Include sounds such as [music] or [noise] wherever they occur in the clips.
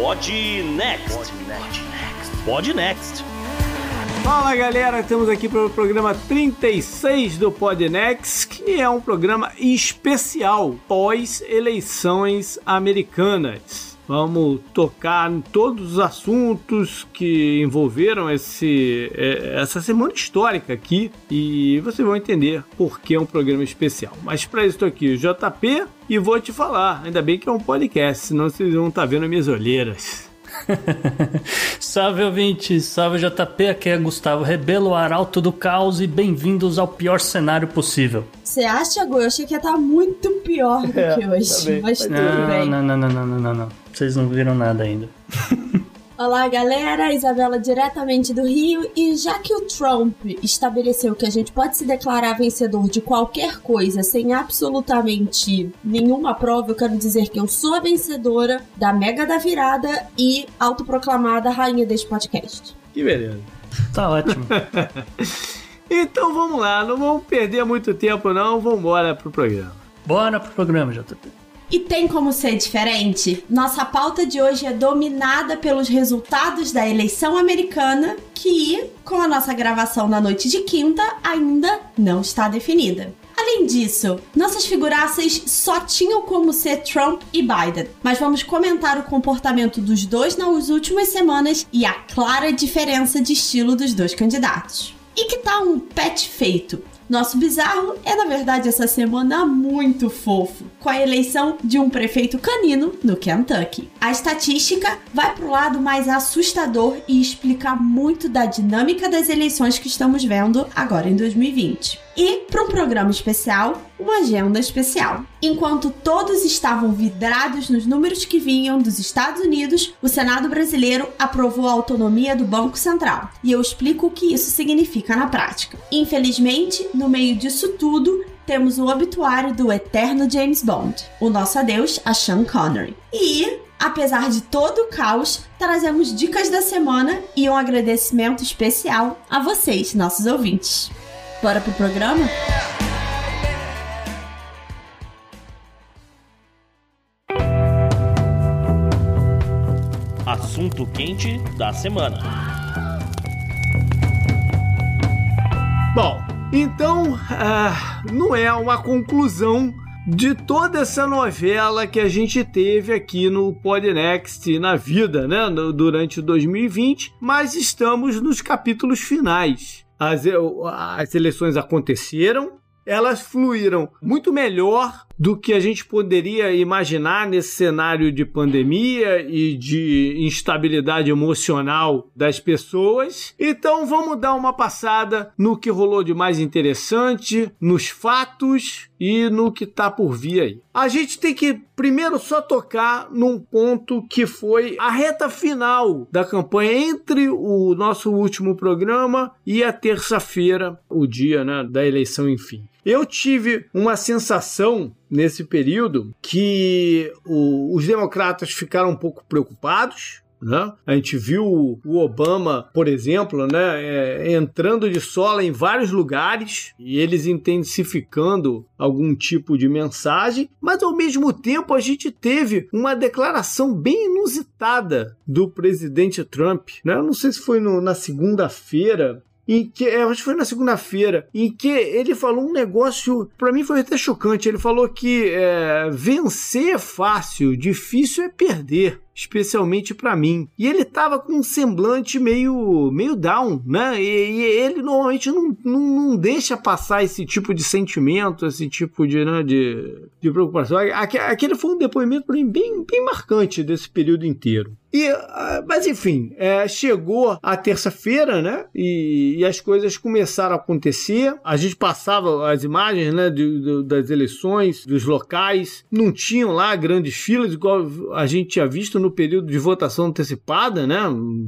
Pod Next. Pod Next. Fala galera, estamos aqui para o programa 36 do Podnext, que é um programa especial pós-eleições americanas. Vamos tocar em todos os assuntos que envolveram esse, é, essa semana histórica aqui e vocês vão entender por que é um programa especial. Mas para isso estou aqui, o JP, e vou te falar. Ainda bem que é um podcast, senão vocês vão estar tá vendo minhas olheiras. [laughs] salve ouvinte, salve JP, aqui é Gustavo Rebelo, arauto do caos e bem-vindos ao pior cenário possível. Você acha, Gu? Eu achei que ia estar muito pior do [laughs] é, que hoje, tá mas tudo não, bem. Não, não, não, não, não, não, não. Vocês não viram nada ainda. [laughs] Olá, galera. Isabela diretamente do Rio. E já que o Trump estabeleceu que a gente pode se declarar vencedor de qualquer coisa sem absolutamente nenhuma prova, eu quero dizer que eu sou a vencedora da Mega da Virada e autoproclamada rainha deste podcast. Que beleza. Tá ótimo. [laughs] então vamos lá, não vamos perder muito tempo não, vamos embora pro programa. Bora pro programa, JP. E tem como ser diferente? Nossa pauta de hoje é dominada pelos resultados da eleição americana, que, com a nossa gravação na noite de quinta, ainda não está definida. Além disso, nossas figuraças só tinham como ser Trump e Biden, mas vamos comentar o comportamento dos dois nas últimas semanas e a clara diferença de estilo dos dois candidatos. E que tal um pet feito? Nosso bizarro é, na verdade, essa semana muito fofo, com a eleição de um prefeito canino no Kentucky. A estatística vai pro lado mais assustador e explica muito da dinâmica das eleições que estamos vendo agora em 2020 e, para um programa especial, uma agenda especial. Enquanto todos estavam vidrados nos números que vinham dos Estados Unidos, o Senado brasileiro aprovou a autonomia do Banco Central. E eu explico o que isso significa na prática. Infelizmente, no meio disso tudo, temos o obituário do eterno James Bond, o nosso adeus a Sean Connery. E Apesar de todo o caos, trazemos dicas da semana e um agradecimento especial a vocês, nossos ouvintes. Bora pro programa? Assunto quente da semana. Bom, então uh, não é uma conclusão de toda essa novela que a gente teve aqui no Podnext na vida, né, durante 2020, mas estamos nos capítulos finais as, as eleições aconteceram, elas fluíram muito melhor do que a gente poderia imaginar nesse cenário de pandemia e de instabilidade emocional das pessoas. Então vamos dar uma passada no que rolou de mais interessante, nos fatos e no que tá por vir aí. A gente tem que primeiro só tocar num ponto que foi a reta final da campanha entre o nosso último programa e a terça-feira, o dia né, da eleição, enfim. Eu tive uma sensação nesse período que o, os democratas ficaram um pouco preocupados. Né? A gente viu o Obama, por exemplo, né, é, entrando de sola em vários lugares e eles intensificando algum tipo de mensagem, mas ao mesmo tempo a gente teve uma declaração bem inusitada do presidente Trump. Né? Eu não sei se foi no, na segunda-feira em que, é, acho que foi na segunda-feira, em que ele falou um negócio, para mim foi até chocante. Ele falou que é, vencer é fácil, difícil é perder. especialmente para mim. E ele tava com um semblante meio, meio down, né? E, e ele normalmente não, não, não, deixa passar esse tipo de sentimento, esse tipo de, né, de, de preocupação. Aquele foi um depoimento para mim bem, bem marcante desse período inteiro. E, ah, mas enfim, é, chegou a terça-feira, né? E, e, as coisas começaram a acontecer. A gente passava as imagens, né? Das eleições, dos locais. Não tinham lá grandes filas, igual a gente tinha visto no período de votação antecipada, né?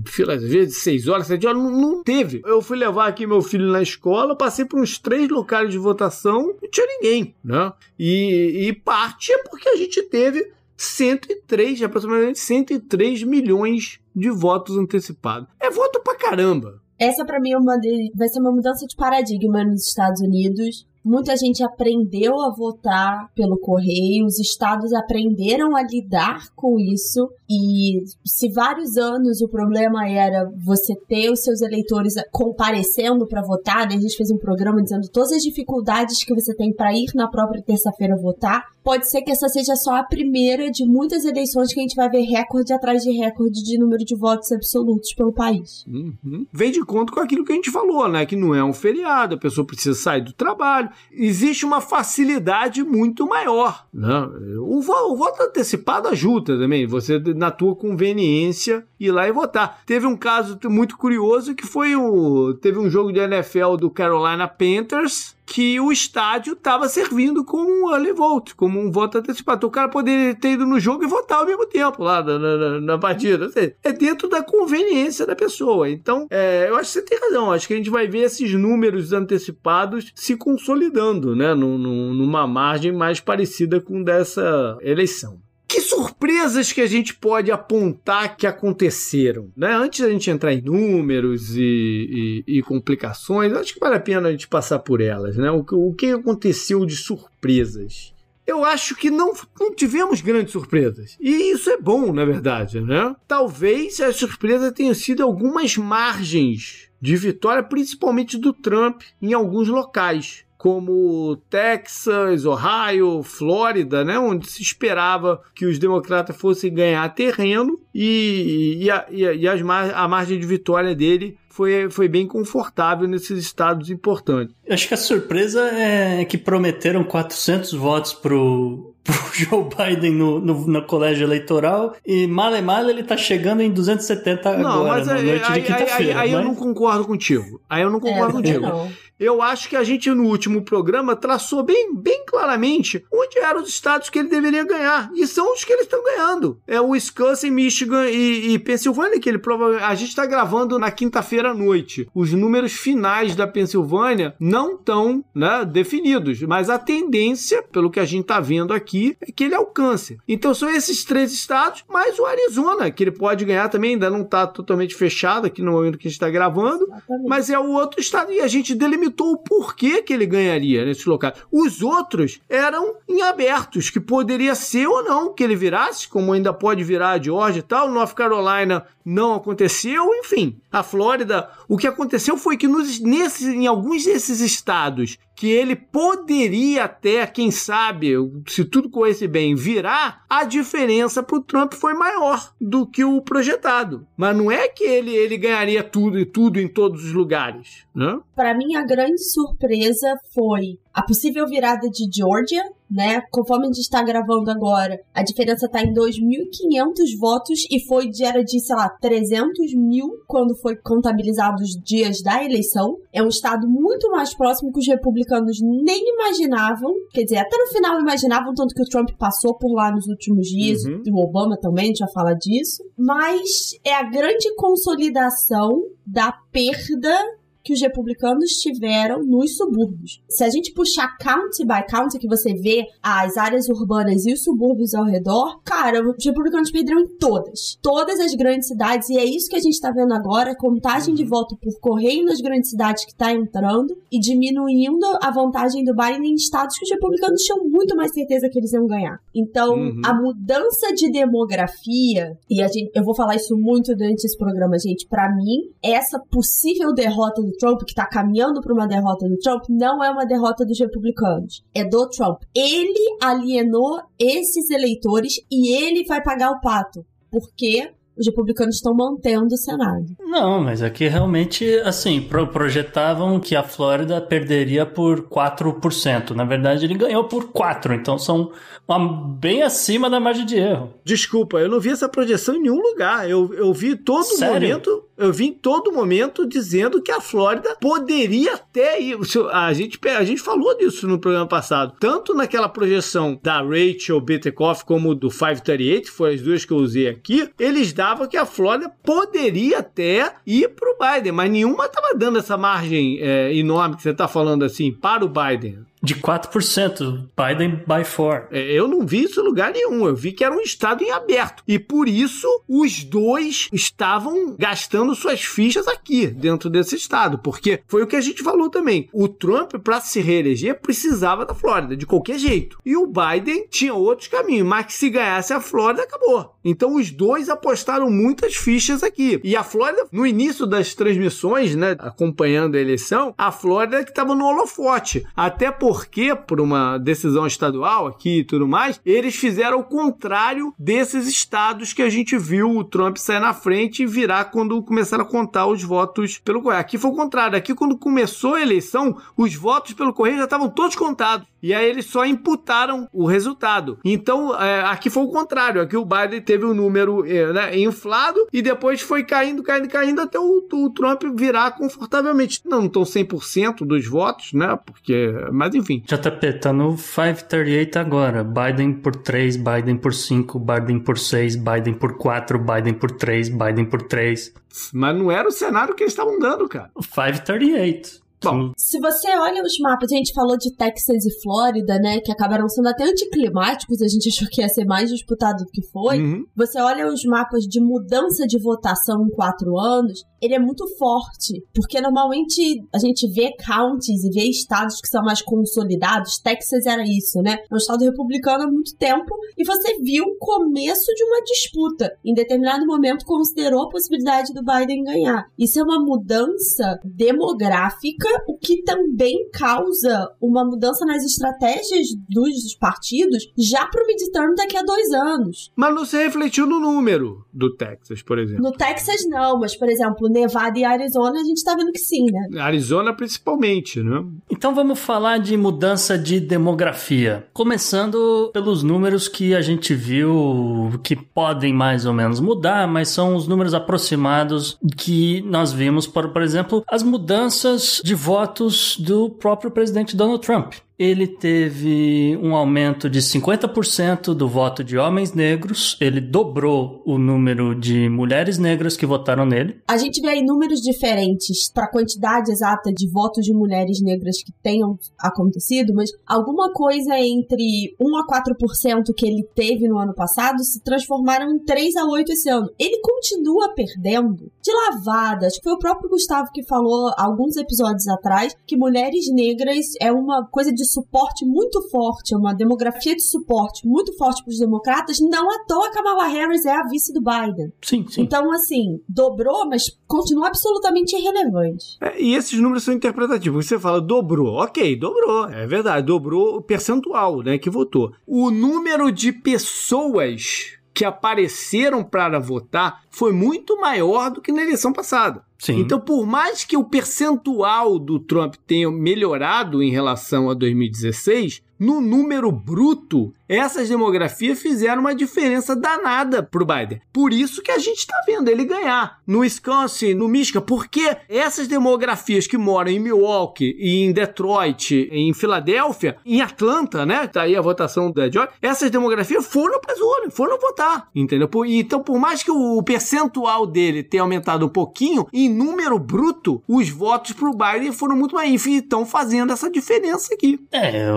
Filas às vezes de 6 horas, 7 horas. Não, não, teve. Eu fui levar aqui meu filho na escola, passei por uns três locais de votação, não tinha ninguém, né? E, e parte é porque a gente teve 103, aproximadamente 103 milhões de votos antecipados. É voto pra caramba. Essa para mim é uma de... vai ser uma mudança de paradigma nos Estados Unidos. Muita gente aprendeu a votar pelo correio, os estados aprenderam a lidar com isso. E se vários anos o problema era você ter os seus eleitores comparecendo para votar, né? a gente fez um programa dizendo todas as dificuldades que você tem para ir na própria terça-feira votar. Pode ser que essa seja só a primeira de muitas eleições que a gente vai ver recorde atrás de recorde de número de votos absolutos pelo país. Uhum. Vem de conta com aquilo que a gente falou, né? Que não é um feriado, a pessoa precisa sair do trabalho existe uma facilidade muito maior. Né? O, o voto antecipado ajuda também, você na tua conveniência ir lá e votar. Teve um caso muito curioso que foi o. Teve um jogo de NFL do Carolina Panthers que o estádio estava servindo como um early vote, como um voto antecipado. O cara poderia ter ido no jogo e votar ao mesmo tempo lá na, na, na partida. É dentro da conveniência da pessoa. Então, é, eu acho que você tem razão. Acho que a gente vai ver esses números antecipados se consolidando, né? numa margem mais parecida com dessa eleição. Que surpresas que a gente pode apontar que aconteceram, né? Antes da gente entrar em números e, e, e complicações, acho que vale a pena a gente passar por elas, né? O, o que aconteceu de surpresas? eu acho que não, não, tivemos grandes surpresas. E isso é bom, na verdade, né? Talvez a surpresa tenha sido algumas margens de vitória, principalmente do Trump, em alguns locais como Texas, Ohio, Flórida, né, onde se esperava que os democratas fossem ganhar terreno e, e, a, e a, a margem de vitória dele foi, foi bem confortável nesses estados importantes. Acho que a surpresa é que prometeram 400 votos pro, [laughs] pro Joe Biden no, no, no colégio eleitoral e male male ele tá chegando em 270 não, agora, mas na aí, noite aí, de quinta-feira. Aí, aí, eu não concordo contigo. Aí eu não concordo é, contigo. Não eu acho que a gente no último programa traçou bem, bem claramente onde eram os estados que ele deveria ganhar. E são os que eles estão ganhando. É o Wisconsin, Michigan e, e Pensilvânia, que ele provavelmente. A gente está gravando na quinta-feira à noite. Os números finais da Pensilvânia não estão né, definidos, mas a tendência, pelo que a gente está vendo aqui, é que ele alcance. Então são esses três estados, mais o Arizona, que ele pode ganhar também, ainda não está totalmente fechado aqui no momento que a gente está gravando, Exatamente. mas é o outro estado e a gente delimitou o porquê que ele ganharia nesse local. Os outros eram em abertos, que poderia ser ou não que ele virasse, como ainda pode virar a Georgia e tal. North Carolina não aconteceu, enfim. A Flórida, o que aconteceu foi que nos, em alguns desses estados que ele poderia até, quem sabe, se tudo corresse bem, virar, a diferença para o Trump foi maior do que o projetado. Mas não é que ele, ele ganharia tudo e tudo em todos os lugares. Né? Para mim, a grande surpresa foi a possível virada de Georgia, né? Conforme a gente está gravando agora, a diferença está em 2.500 votos e foi de, era de, sei lá, 300 mil quando foi contabilizado os dias da eleição. É um estado muito mais próximo que os republicanos nem imaginavam. Quer dizer, até no final imaginavam, tanto que o Trump passou por lá nos últimos dias, uhum. e o Obama também, a gente vai falar disso. Mas é a grande consolidação da perda que os republicanos tiveram nos subúrbios. Se a gente puxar county by county, que você vê as áreas urbanas e os subúrbios ao redor, cara, os republicanos perderam em todas. Todas as grandes cidades, e é isso que a gente tá vendo agora, contagem de voto por correio nas grandes cidades que tá entrando e diminuindo a vantagem do Biden em estados que os republicanos tinham muito mais certeza que eles iam ganhar. Então, uhum. a mudança de demografia, e a gente, eu vou falar isso muito durante esse programa, gente, para mim, essa possível derrota do Trump, que tá caminhando para uma derrota do Trump, não é uma derrota dos republicanos. É do Trump. Ele alienou esses eleitores e ele vai pagar o pato. porque os republicanos estão mantendo o Senado. Não, mas aqui realmente, assim, pro projetavam que a Flórida perderia por 4%. Na verdade, ele ganhou por 4%, então são uma, bem acima da margem de erro. Desculpa, eu não vi essa projeção em nenhum lugar. Eu, eu vi todo Sério? momento, eu vi em todo momento dizendo que a Flórida poderia até ir. A gente, a gente falou disso no programa passado. Tanto naquela projeção da Rachel Bettekoff como do 538, que foram as duas que eu usei aqui, eles davam que a Flórida poderia até ir para o Biden, mas nenhuma estava dando essa margem é, enorme que você está falando assim para o Biden de 4%. Biden by 4. É, eu não vi isso em lugar nenhum. Eu vi que era um estado em aberto. E por isso os dois estavam gastando suas fichas aqui, dentro desse estado. Porque foi o que a gente falou também. O Trump, para se reeleger, precisava da Flórida, de qualquer jeito. E o Biden tinha outros caminhos. Mas que se ganhasse a Flórida, acabou. Então os dois apostaram muitas fichas aqui. E a Flórida, no início das transmissões, né, acompanhando a eleição, a Flórida que estava no holofote. Até por porque, por uma decisão estadual aqui e tudo mais, eles fizeram o contrário desses estados que a gente viu o Trump sair na frente e virar quando começaram a contar os votos pelo correio. Aqui foi o contrário. Aqui, quando começou a eleição, os votos pelo correio já estavam todos contados. E aí eles só imputaram o resultado. Então, é, aqui foi o contrário. Aqui o Biden teve o um número é, né, inflado e depois foi caindo, caindo, caindo até o, o Trump virar confortavelmente. Não estão 100% dos votos, né? Porque, mas enfim. JP, tá no 538 agora. Biden por 3, Biden por 5, Biden por 6, Biden por 4, Biden por 3, Biden por 3. Mas não era o cenário que eles estavam dando, cara. 538. Bom, se você olha os mapas, a gente falou de Texas e Flórida, né, que acabaram sendo até anticlimáticos, a gente [laughs] achou que ia ser mais disputado do que foi. Uhum. Você olha os mapas de mudança de votação em quatro anos, ele é muito forte, porque normalmente a gente vê counties e vê estados que são mais consolidados. Texas era isso, né? É um estado republicano há muito tempo e você viu o começo de uma disputa. Em determinado momento considerou a possibilidade do Biden ganhar. Isso é uma mudança demográfica, o que também causa uma mudança nas estratégias dos partidos já para o midterm daqui a dois anos. Mas não se refletiu no número do Texas, por exemplo. No Texas não, mas por exemplo, Nevada e Arizona, a gente tá vendo que sim, né? Arizona principalmente, né? Então vamos falar de mudança de demografia. Começando pelos números que a gente viu que podem mais ou menos mudar, mas são os números aproximados que nós vimos, por, por exemplo, as mudanças de votos do próprio presidente Donald Trump ele teve um aumento de 50% do voto de homens negros, ele dobrou o número de mulheres negras que votaram nele. A gente vê aí números diferentes para a quantidade exata de votos de mulheres negras que tenham acontecido, mas alguma coisa entre 1 a 4% que ele teve no ano passado se transformaram em 3 a 8 esse ano. Ele continua perdendo de lavada. Acho que foi o próprio Gustavo que falou alguns episódios atrás que mulheres negras é uma coisa de suporte muito forte, uma demografia de suporte muito forte para os democratas, não à toa Kamala Harris é a vice do Biden. Sim, sim. Então, assim, dobrou, mas continua absolutamente irrelevante. É, e esses números são interpretativos. Você fala dobrou, ok, dobrou, é verdade, dobrou o percentual, né, que votou. O número de pessoas que apareceram para votar foi muito maior do que na eleição passada. Sim. Então, por mais que o percentual do Trump tenha melhorado em relação a 2016, no número bruto, essas demografias fizeram uma diferença danada pro Biden. Por isso que a gente está vendo ele ganhar no Wisconsin, no Michigan, porque essas demografias que moram em Milwaukee, em Detroit, em Filadélfia, em Atlanta, né? Tá aí a votação da Georgia. Essas demografias foram para as urnas, foram votar, entendeu? Então, por mais que o percentual dele tenha aumentado um pouquinho, em número bruto, os votos pro Biden foram muito mais. Enfim, estão fazendo essa diferença aqui. É,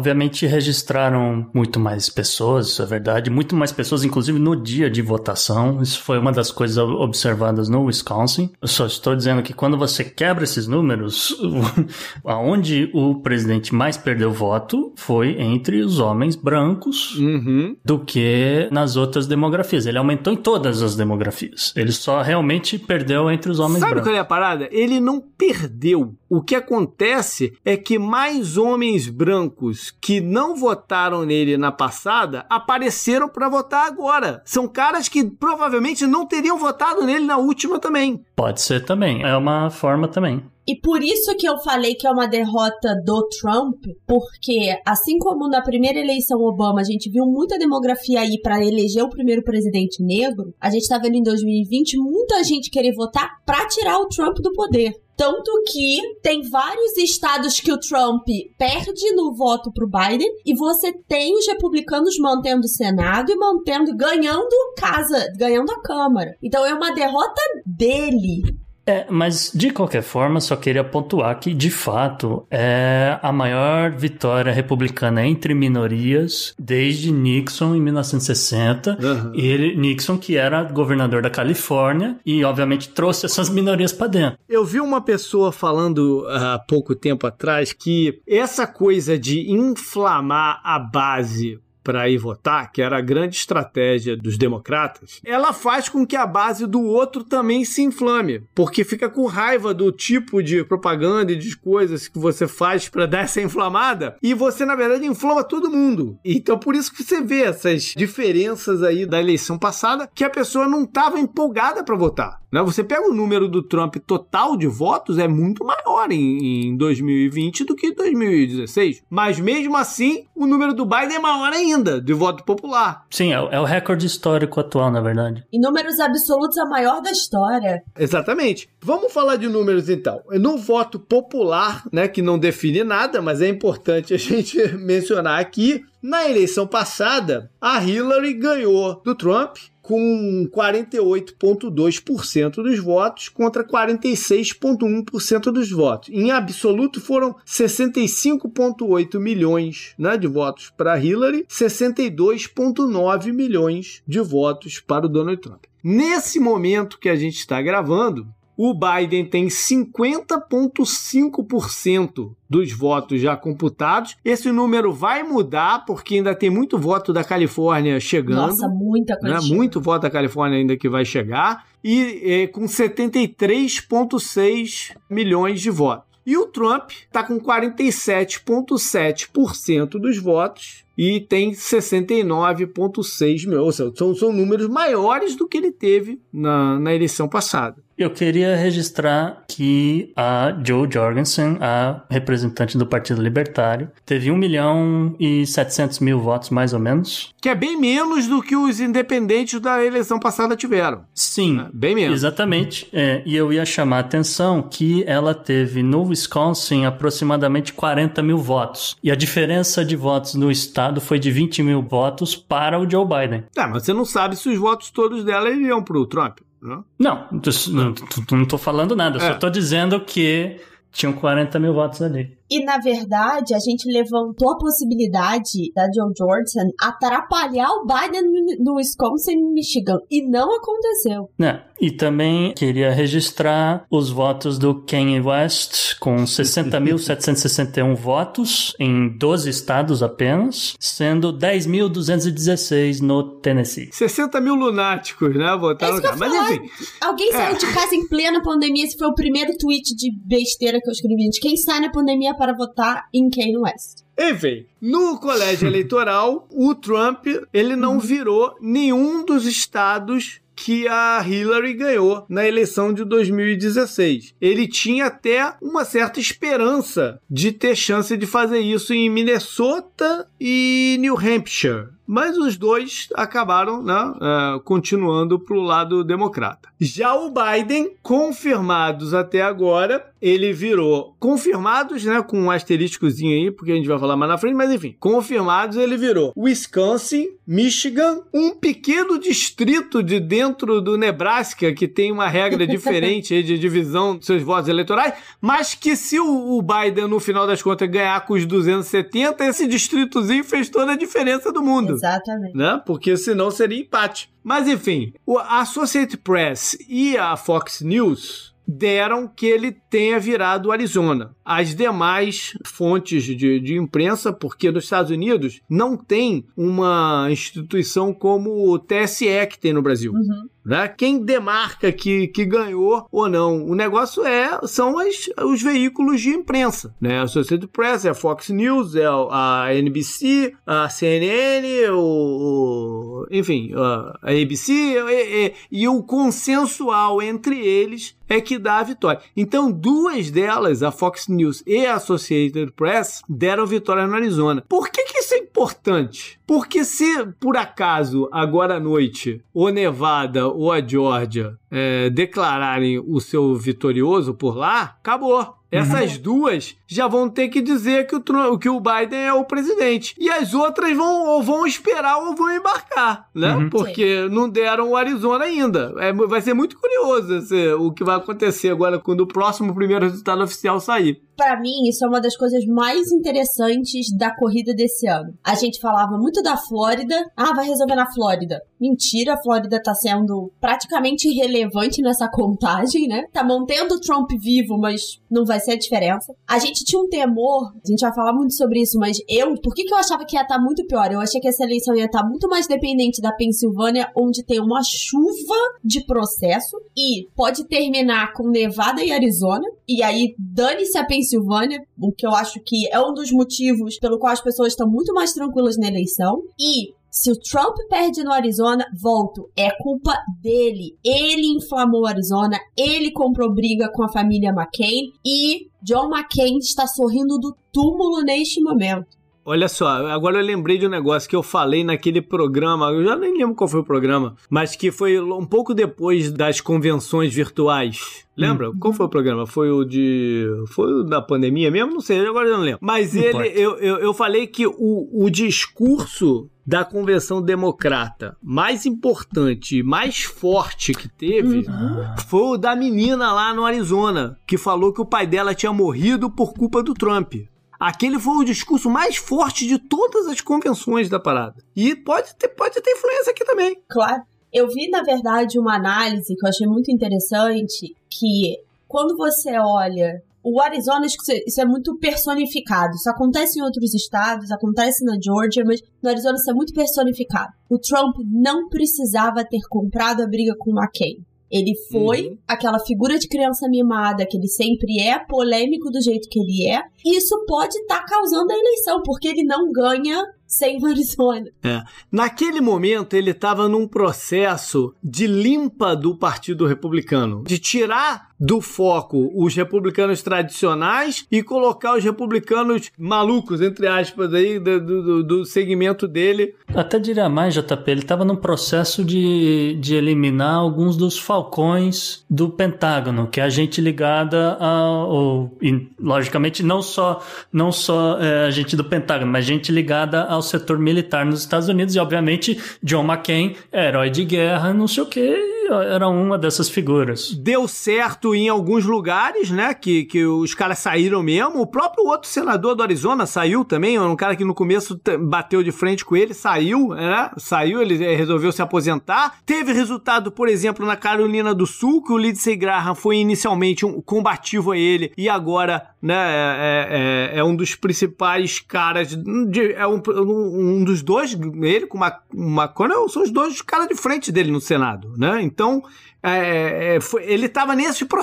obviamente registraram muito mais pessoas, isso é verdade, muito mais pessoas, inclusive no dia de votação. Isso foi uma das coisas observadas no Wisconsin. Eu só estou dizendo que quando você quebra esses números, [laughs] aonde o presidente mais perdeu voto foi entre os homens brancos uhum. do que nas outras demografias. Ele aumentou em todas as demografias. Ele só realmente perdeu entre os homens Sabe brancos. Sabe qual é a parada? Ele não perdeu. O que acontece é que mais homens brancos outros que não votaram nele na passada apareceram para votar agora. São caras que provavelmente não teriam votado nele na última também. Pode ser também. É uma forma também. E por isso que eu falei que é uma derrota do Trump, porque assim como na primeira eleição Obama a gente viu muita demografia aí para eleger o primeiro presidente negro, a gente tá vendo em 2020 muita gente querer votar para tirar o Trump do poder. Tanto que tem vários estados que o Trump perde no voto pro Biden e você tem os republicanos mantendo o Senado e mantendo, ganhando casa, ganhando a Câmara. Então é uma derrota dele. É, mas de qualquer forma, só queria pontuar que, de fato, é a maior vitória republicana entre minorias desde Nixon em 1960. Uhum. Ele, Nixon, que era governador da Califórnia e, obviamente, trouxe essas minorias para dentro. Eu vi uma pessoa falando há pouco tempo atrás que essa coisa de inflamar a base para ir votar, que era a grande estratégia dos democratas, ela faz com que a base do outro também se inflame, porque fica com raiva do tipo de propaganda e de coisas que você faz para dar essa inflamada, e você na verdade inflama todo mundo. Então por isso que você vê essas diferenças aí da eleição passada, que a pessoa não estava empolgada para votar. Né? Você pega o número do Trump total de votos é muito maior em, em 2020 do que em 2016, mas mesmo assim o número do Biden é maior ainda de voto popular. Sim, é, é, o recorde histórico atual, na verdade. Em números absolutos, a maior da história. Exatamente. Vamos falar de números então. No voto popular, né, que não define nada, mas é importante a gente [laughs] mencionar aqui, na eleição passada, a Hillary ganhou do Trump com 48,2% dos votos contra 46,1% dos votos. Em absoluto, foram 65,8 milhões né, de votos para Hillary, 62,9 milhões de votos para o Donald Trump. Nesse momento que a gente está gravando, o Biden tem 50,5% dos votos já computados. Esse número vai mudar, porque ainda tem muito voto da Califórnia chegando. Nossa, muita coisa. Né? Muito voto da Califórnia ainda que vai chegar. E é, com 73,6 milhões de votos. E o Trump está com 47,7% dos votos e tem 69,6 mil. Ou seja, são, são números maiores do que ele teve na, na eleição passada. Eu queria registrar que a Joe Jorgensen, a representante do Partido Libertário, teve 1 milhão e 700 mil votos, mais ou menos. Que é bem menos do que os independentes da eleição passada tiveram. Sim. É, bem menos. Exatamente. É, e eu ia chamar a atenção que ela teve no Wisconsin aproximadamente 40 mil votos. E a diferença de votos no estado foi de 20 mil votos para o Joe Biden. É, mas você não sabe se os votos todos dela iriam para o Trump. Não, não, não, não tô falando nada, é. só tô dizendo que tinham 40 mil votos ali. E, na verdade, a gente levantou a possibilidade da Joe Jordan atrapalhar o Biden no Wisconsin e Michigan. E não aconteceu. É, e também queria registrar os votos do Kanye West, com [laughs] 60.761 votos em 12 estados apenas, sendo 10.216 no Tennessee. 60 mil lunáticos, né? Votaram é Mas enfim. Alguém é. saiu de casa em plena pandemia. Esse foi o primeiro tweet de besteira que eu escrevi. De quem sai na pandemia para votar em Kanye West. Enfim, no colégio eleitoral, o Trump ele não uhum. virou nenhum dos estados que a Hillary ganhou na eleição de 2016. Ele tinha até uma certa esperança de ter chance de fazer isso em Minnesota e New Hampshire mas os dois acabaram né, uh, continuando para o lado democrata. Já o Biden, confirmados até agora, ele virou confirmados, né, com um asteriscozinho aí, porque a gente vai falar mais na frente, mas enfim, confirmados ele virou Wisconsin, Michigan, um pequeno distrito de dentro do Nebraska que tem uma regra [laughs] diferente de divisão dos seus votos eleitorais, mas que se o Biden no final das contas ganhar com os 270, esse distritozinho fez toda a diferença do mundo. Exatamente. Né? Porque senão seria empate. Mas enfim, a Associated Press e a Fox News deram que ele tenha virado Arizona. As demais fontes de, de, imprensa, porque nos Estados Unidos não tem uma instituição como o TSE que tem no Brasil. Uhum. Né? Quem demarca que, que ganhou ou não. O negócio é são as, os veículos de imprensa, né? A Associated Press, é a Fox News, é a NBC, a CNN, o, o enfim, a ABC e, e, e o consensual entre eles é que dá a vitória. Então, duas delas, a Fox News e a Associated Press, deram vitória no Arizona. Por que, que isso é importante? Porque se, por acaso, agora à noite, o Nevada ou a Georgia é, declararem o seu vitorioso por lá, acabou. Essas uhum. duas já vão ter que dizer que o, Trump, que o Biden é o presidente. E as outras vão ou vão esperar ou vão embarcar, né? Uhum. Porque Sim. não deram o Arizona ainda. É, vai ser muito curioso esse, o que vai acontecer agora quando o próximo primeiro resultado oficial sair para mim, isso é uma das coisas mais interessantes da corrida desse ano. A gente falava muito da Flórida. Ah, vai resolver na Flórida. Mentira, a Flórida tá sendo praticamente irrelevante nessa [laughs] contagem, né? Tá mantendo o Trump vivo, mas não vai ser a diferença. A gente tinha um temor, a gente vai falar muito sobre isso, mas eu, por que, que eu achava que ia estar tá muito pior? Eu achei que essa eleição ia estar tá muito mais dependente da Pensilvânia, onde tem uma chuva de processo e pode terminar com Nevada e Arizona. E aí, dane-se a Pensilvânia o que eu acho que é um dos motivos pelo qual as pessoas estão muito mais tranquilas na eleição. E se o Trump perde no Arizona, volto, é culpa dele. Ele inflamou o Arizona, ele comprou briga com a família McCain e John McCain está sorrindo do túmulo neste momento. Olha só, agora eu lembrei de um negócio que eu falei naquele programa, eu já nem lembro qual foi o programa, mas que foi um pouco depois das convenções virtuais. Lembra? Hum. Qual foi o programa? Foi o de. Foi o da pandemia mesmo? Não sei, agora eu não lembro. Mas não ele, eu, eu, eu falei que o, o discurso da convenção democrata mais importante, mais forte que teve, uhum. foi o da menina lá no Arizona, que falou que o pai dela tinha morrido por culpa do Trump. Aquele foi o discurso mais forte de todas as convenções da parada. E pode ter, pode ter influência aqui também. Claro. Eu vi, na verdade, uma análise que eu achei muito interessante, que quando você olha o Arizona, que isso é muito personificado. Isso acontece em outros estados, acontece na Georgia, mas no Arizona isso é muito personificado. O Trump não precisava ter comprado a briga com o McCain. Ele foi uhum. aquela figura de criança mimada que ele sempre é, polêmico do jeito que ele é. E isso pode estar tá causando a eleição, porque ele não ganha sem [laughs] o Arizona. É. Naquele momento, ele estava num processo de limpa do Partido Republicano, de tirar do foco os republicanos tradicionais e colocar os republicanos malucos, entre aspas, aí, do, do, do segmento dele. Até diria mais, JP, ele estava num processo de, de eliminar alguns dos falcões do Pentágono, que é a gente ligada ao. E, logicamente, não só, não só é, a gente do Pentágono, mas gente ligada ao setor militar nos Estados Unidos. E, obviamente, John McCain, herói de guerra, não sei o que era uma dessas figuras. Deu certo em alguns lugares, né? Que, que os caras saíram mesmo. O próprio outro senador do Arizona saiu também. Um cara que no começo bateu de frente com ele, saiu, né? Saiu, ele eh, resolveu se aposentar. Teve resultado, por exemplo, na Carolina do Sul, que o Lindsey Graham foi inicialmente um combativo a ele e agora, né? É, é, é um dos principais caras. De, é um, um dos dois, ele com uma. Quando são os dois caras de frente dele no Senado, né? Então, então, é, é, foi, ele estava nesse processo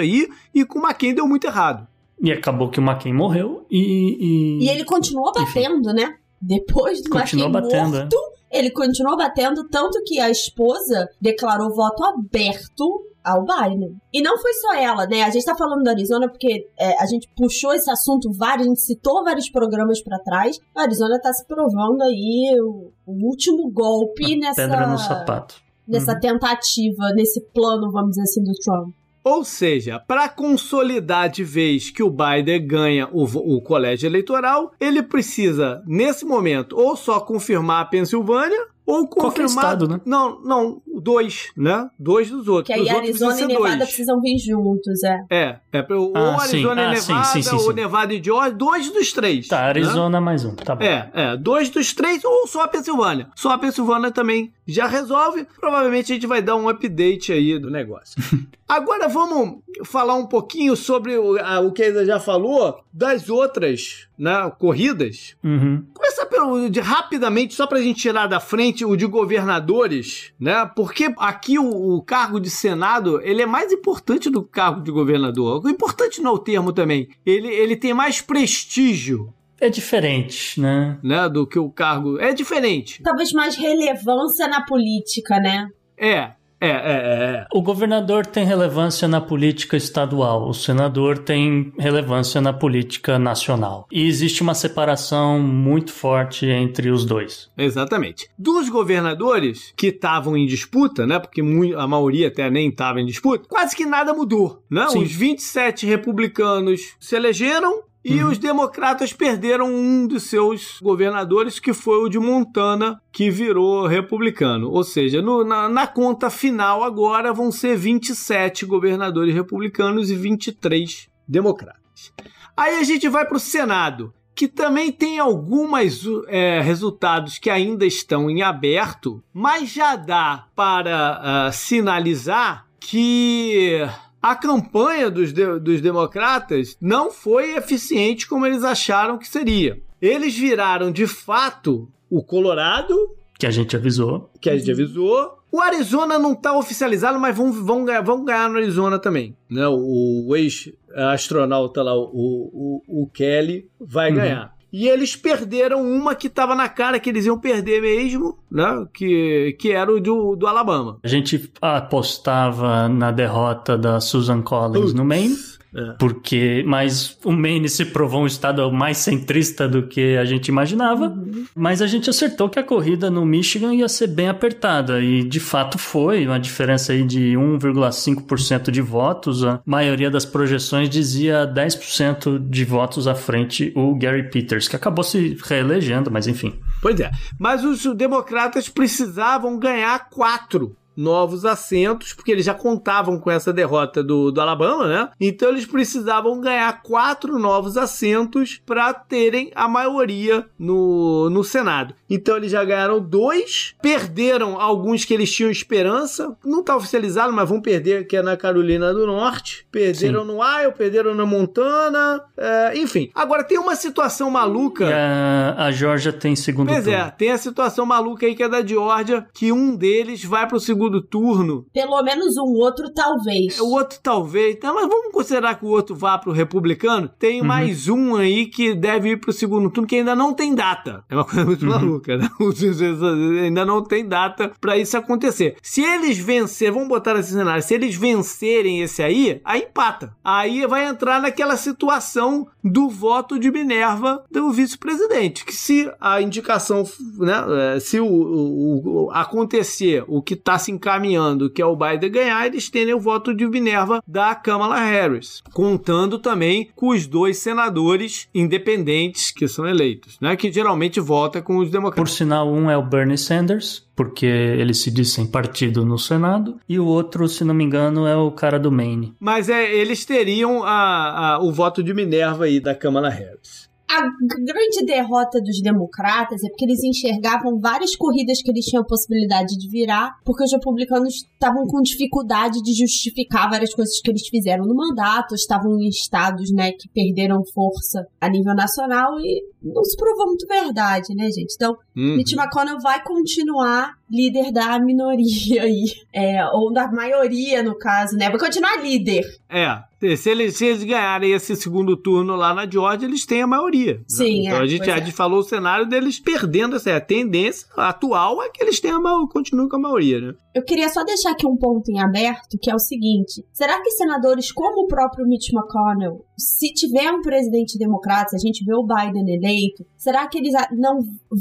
aí e com o McCain deu muito errado. E acabou que o McCain morreu e. E, e ele continuou batendo, Enfim. né? Depois do continuou McCain batendo, morto, é. ele continuou batendo, tanto que a esposa declarou voto aberto ao Biden. E não foi só ela, né? A gente tá falando da Arizona porque é, a gente puxou esse assunto vários, a gente citou vários programas para trás. A Arizona tá se provando aí o, o último golpe a nessa. Pedra no sapato nessa uhum. tentativa, nesse plano, vamos dizer assim, do Trump. Ou seja, para consolidar de vez que o Biden ganha o, o, colégio eleitoral, ele precisa, nesse momento, ou só confirmar a Pensilvânia, ou confirmar. Estado, né? Não, não, dois, né? Dois dos outros. Que aí Arizona e Nevada dois. precisam vir juntos, é. É, é ou ah, Arizona e ah, Nevada, sim, sim, sim, ou Nevada e Georgia, dois dos três. Tá, né? Arizona né? mais um, tá bom. É, é, dois dos três ou só a Pensilvânia. Só a Pensilvânia também já resolve. Provavelmente a gente vai dar um update aí do negócio. [laughs] Agora vamos falar um pouquinho sobre o, a, o que ainda já falou das outras né, corridas. Uhum. Começar pelo, de, rapidamente, só pra gente tirar da frente o de governadores, né? Porque aqui o, o, cargo de Senado, ele é mais importante do cargo de governador. O importante não é o termo também. Ele, ele tem mais prestígio é diferente, né? né? Do que o cargo. É diferente. Talvez mais relevância na política, né? É, é, é, é, é. O governador tem relevância na política estadual, o senador tem relevância na política nacional. E existe uma separação muito forte entre os dois. Exatamente. Dos governadores que estavam em disputa, né? Porque a maioria até nem estava em disputa, quase que nada mudou, né? Sim. Os 27 republicanos se elegeram e uhum. os democratas perderam um dos seus governadores, que foi o de Montana, que virou republicano. Ou seja, no, na, na, conta final agora vão ser 27 governadores republicanos e 23 democratas. Aí a gente vai para o Senado, que também tem alguns é, resultados que ainda estão em aberto, mas já dá para uh, sinalizar que a campanha dos, de, dos democratas não foi eficiente como eles acharam que seria. Eles viraram de fato o Colorado. Que a gente avisou. Que a gente avisou. O Arizona não está oficializado, mas vão, vão, ganhar, vão ganhar no Arizona também. Né? O, o ex-astronauta lá, o, o, o Kelly, vai uhum. ganhar. E eles perderam uma que estava na cara que eles iam perder mesmo, né? Que, que era o do, do Alabama. A gente apostava na derrota da Susan Collins no Maine. É. Porque, mas o Maine se provou um estado mais centrista do que a gente imaginava. Uhum. Mas a gente acertou que a corrida no Michigan ia ser bem apertada. E de fato foi, uma diferença aí de 1,5% de votos. A maioria das projeções dizia 10% de votos à frente o Gary Peters, que acabou se reelegendo, mas enfim. Pois é. Mas os democratas precisavam ganhar quatro novos assentos, porque eles já contavam com essa derrota do, do Alabama, né? Então eles precisavam ganhar quatro novos assentos para terem a maioria no, no Senado. Então eles já ganharam dois, perderam alguns que eles tinham esperança, não está oficializado, mas vão perder, que é na Carolina do Norte. Perderam Sim. no Iowa, perderam na Montana, é, enfim. Agora tem uma situação maluca. A, a Georgia tem segundo pois é, turno. Pois é, tem a situação maluca aí que é da Georgia, que um deles vai pro segundo segundo turno. Pelo menos um outro, talvez. O outro, talvez. Então, mas vamos considerar que o outro vá pro republicano. Tem uhum. mais um aí que deve ir pro segundo turno, que ainda não tem data. É uma coisa muito uhum. maluca, né? [laughs] ainda não tem data para isso acontecer. Se eles vencerem, vamos botar nesse cenário, se eles vencerem esse aí, aí empata. Aí vai entrar naquela situação do voto de Minerva do vice-presidente. Que se a indicação, né, é, se o, o, o acontecer o que está se encaminhando, que é o Biden ganhar, eles têm o voto de Minerva da Kamala Harris, contando também com os dois senadores independentes que são eleitos, né, que geralmente vota com os democratas. Por sinal, um é o Bernie Sanders, porque eles se dizem partido no Senado, e o outro, se não me engano, é o cara do Maine. Mas é, eles teriam a, a, o voto de Minerva aí da Kamala Harris a grande derrota dos democratas é porque eles enxergavam várias corridas que eles tinham possibilidade de virar, porque os republicanos estavam com dificuldade de justificar várias coisas que eles fizeram no mandato, estavam em estados, né, que perderam força a nível nacional e não se provou muito verdade, né, gente? Então, uhum. Mitch McConnell vai continuar líder da minoria aí, é, ou da maioria, no caso, né? Vai continuar líder. É, se eles, se eles ganharem esse segundo turno lá na Georgia, eles têm a maioria. Né? Sim, Então é, a, gente, a é. gente falou o cenário deles perdendo essa a tendência atual é que eles têm a continuam com a maioria, né? Eu queria só deixar aqui um ponto em aberto, que é o seguinte: será que senadores como o próprio Mitch McConnell, se tiver um presidente democrata, se a gente vê o Biden eleito, será que eles não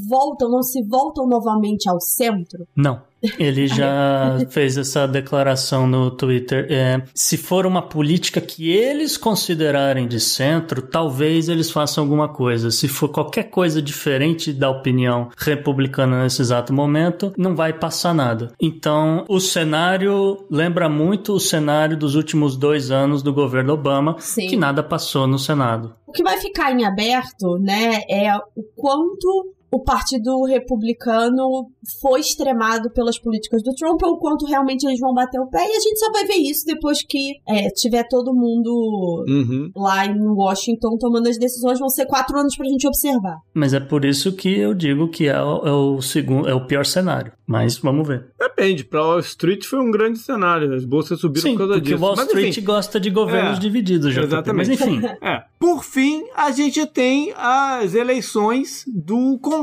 voltam, não se voltam novamente ao centro? Não. Ele já [laughs] fez essa declaração no Twitter. É, se for uma política que eles considerarem de centro, talvez eles façam alguma coisa. Se for qualquer coisa diferente da opinião republicana nesse exato momento, não vai passar nada. Então, o cenário lembra muito o cenário dos últimos dois anos do governo Obama, Sim. que nada passou no Senado. O que vai ficar em aberto, né, é o quanto o Partido Republicano foi extremado pelas políticas do Trump ou quanto realmente eles vão bater o pé. E a gente só vai ver isso depois que é, tiver todo mundo uhum. lá em Washington tomando as decisões. Vão ser quatro anos pra gente observar. Mas é por isso que eu digo que é o, é o segundo, é o pior cenário. Mas vamos ver. Depende. Pra Wall Street foi um grande cenário. As bolsas subiram Sim, por causa porque disso. Wall Street enfim, gosta de governos é, divididos, já. Exatamente. Mas enfim. [laughs] é. Por fim, a gente tem as eleições do Congresso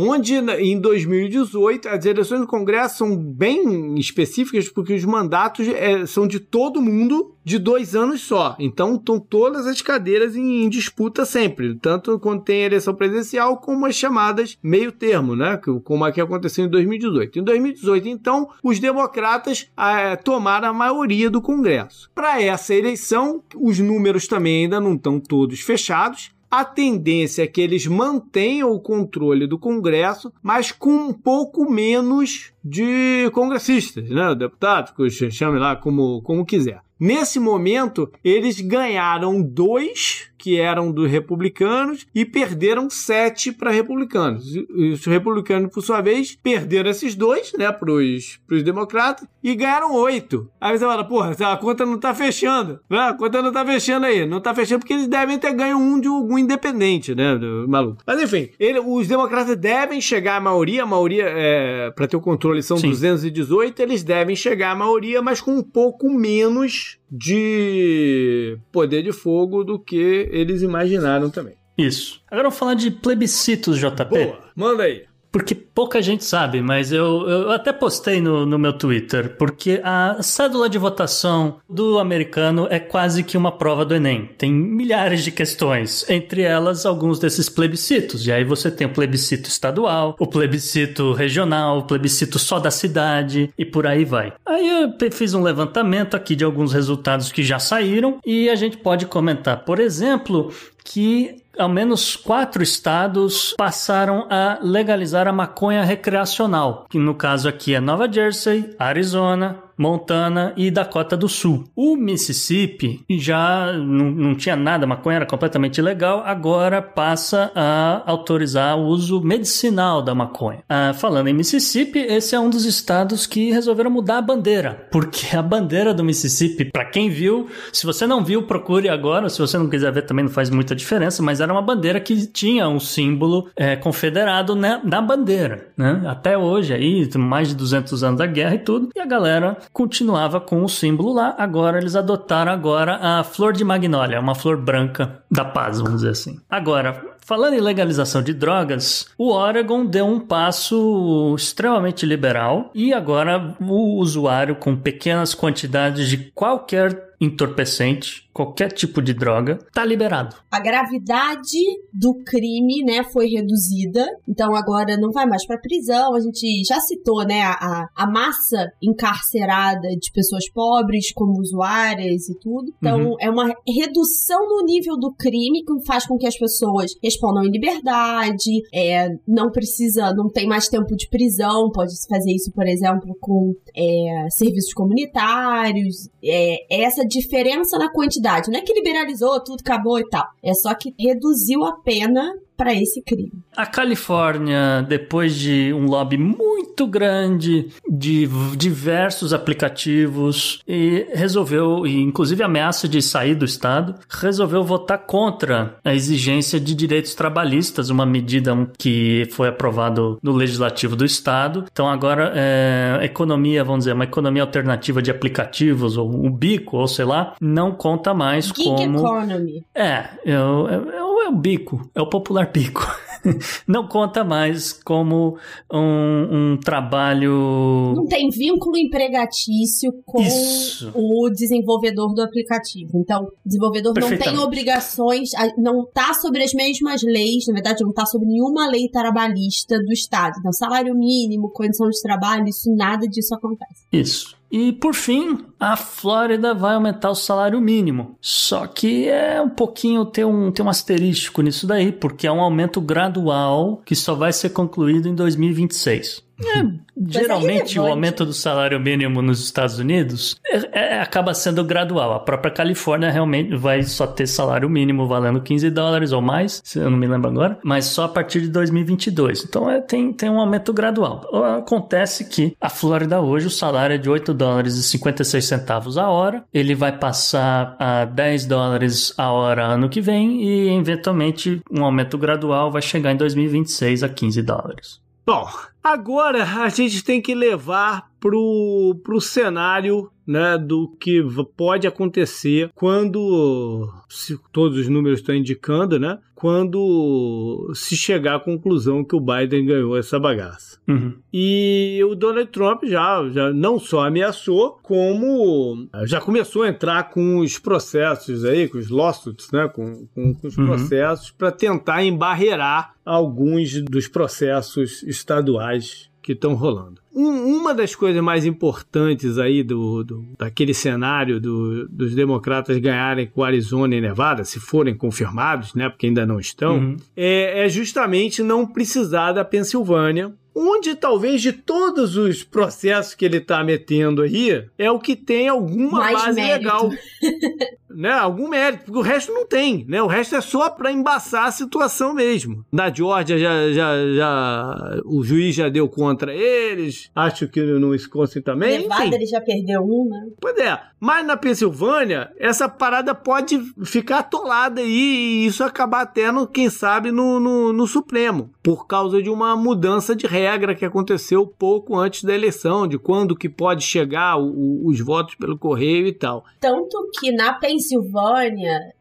onde em 2018 as eleições do Congresso são bem específicas porque os mandatos é, são de todo mundo de dois anos só. Então estão todas as cadeiras em, em, disputa sempre, tanto quando tem eleição presidencial como as chamadas meio termo, né? Como é que aconteceu em 2018. Em 2018, então, os democratas é, tomaram a maioria do Congresso. Para essa eleição, os números também ainda não estão todos fechados a tendência é que eles mantenham o controle do Congresso, mas com um pouco menos de congressistas, né? Deputados, chame lá como, como quiser. Nesse momento, eles ganharam dois que eram dos republicanos e perderam sete para republicanos. E os republicanos, por sua vez, perderam esses dois, né, para os democratas e ganharam oito. Aí você fala, porra, a conta não tá fechando, né? A conta não tá fechando aí. Não tá fechando porque eles devem ter ganho um de algum independente, né, maluco. Mas enfim, ele, os democratas devem chegar à maioria, a maioria, é, para ter o controle são Sim. 218, eles devem chegar à maioria, mas com um pouco menos de poder de fogo do que eles imaginaram também. Isso. Agora vamos falar de plebiscitos, JP. Boa, manda aí. Porque pouca gente sabe, mas eu, eu até postei no, no meu Twitter, porque a cédula de votação do americano é quase que uma prova do Enem. Tem milhares de questões, entre elas alguns desses plebiscitos. E aí você tem o plebiscito estadual, o plebiscito regional, o plebiscito só da cidade e por aí vai. Aí eu fiz um levantamento aqui de alguns resultados que já saíram e a gente pode comentar, por exemplo, que ao menos quatro estados passaram a legalizar a maconha recreacional, que no caso aqui é Nova Jersey, Arizona, Montana e Dakota do Sul. O Mississippi já não, tinha nada, maconha era completamente ilegal, agora passa a autorizar o uso medicinal da maconha. Ah, falando em Mississippi, esse é um dos estados que resolveram mudar a bandeira, porque a bandeira do Mississippi, para quem viu, se você não viu, procure agora, se você não quiser ver também não faz muita diferença, mas era uma bandeira que tinha um símbolo é, confederado na, na bandeira, né? Até hoje aí, mais de 200 anos da guerra e tudo, e a galera continuava com o símbolo lá. Agora eles adotaram agora a flor de magnólia, uma flor branca da paz, vamos dizer assim. Agora, Falando em legalização de drogas, o Oregon deu um passo extremamente liberal e agora o usuário com pequenas quantidades de qualquer entorpecente, qualquer tipo de droga, tá liberado. A gravidade do crime, né, foi reduzida. Então agora não vai mais para prisão. A gente já citou, né, a, a massa encarcerada de pessoas pobres como usuárias e tudo. Então uhum. é uma redução no nível do crime que faz com que as pessoas respondam em liberdade, é, não precisa, não tem mais tempo de prisão, pode fazer isso, por exemplo, com é, serviços comunitários. É, essa diferença na quantidade. Não é que liberalizou, tudo acabou e tal. É só que reduziu a pena para esse crime. A Califórnia, depois de um lobby muito grande de diversos aplicativos, e resolveu, e inclusive ameaça de sair do estado, resolveu votar contra a exigência de direitos trabalhistas, uma medida que foi aprovado no legislativo do estado. Então agora é, economia, vamos dizer, uma economia alternativa de aplicativos ou o bico, ou sei lá, não conta mais Gig como economy. É, é, é, é, é o bico, é o popular pico. [laughs] Não conta mais como um, um, trabalho. Não tem vínculo empregatício com Isso. o desenvolvedor do aplicativo. Então, o desenvolvedor não tem obrigações, não está sobre as mesmas leis, na verdade, não está sobre nenhuma lei trabalhista do Estado. Então, salário mínimo, condição de trabalho, isso nada disso acontece. Isso. E por fim, a Flórida vai aumentar o salário mínimo. Só que é um pouquinho ter um, ter um asterístico nisso daí, porque é um aumento gradual que só vai ser concluído em 2026. É, geralmente, é o aumento do salário mínimo nos Estados Unidos é, é, acaba sendo gradual. A própria Califórnia realmente vai só ter salário mínimo valendo 15 dólares ou mais, se eu não me lembro agora, mas só a partir de 2022. Então é, tem, tem um aumento gradual. Acontece que a Flórida hoje o salário é de 8 dólares e 56 centavos a hora. Ele vai passar a 10 dólares a hora ano que vem e eventualmente um aumento gradual vai chegar em 2026 a 15 dólares. Bom, agora a gente tem que levar pro, pro cenário né, do que pode acontecer quando, se todos os números estão indicando, né, quando se chegar à conclusão que o Biden ganhou essa bagaça. Uhum. E o Donald Trump já, já não só ameaçou, como já começou a entrar com os processos aí, com os lawsuits, né, com, com, com os uhum. processos, para tentar embarrear alguns dos processos estaduais que estão rolando. Um, uma das coisas mais importantes aí do, do daquele cenário do, dos democratas ganharem com Arizona e Nevada, se forem confirmados, né, porque ainda não estão, uhum. é, é justamente não precisar da Pensilvânia onde talvez de todos os processos que ele está metendo aí, é o que tem alguma Mais base mérito. legal. [laughs] né? Algum mérito, porque o resto não tem, né? O resto é só para embaçar a situação mesmo. Na Georgia já, já, já o juiz já deu contra eles, acho que no Wisconsin também. Nevada enfim. ele já perdeu um, né? Pois é, mas na Pensilvânia essa parada pode ficar atolada aí e isso acabar até no, quem sabe, no, no, no Supremo, por causa de uma mudança de regra regra que aconteceu pouco antes da eleição, de quando que pode chegar o, os votos pelo correio e tal. Tanto que na Pensilvânia,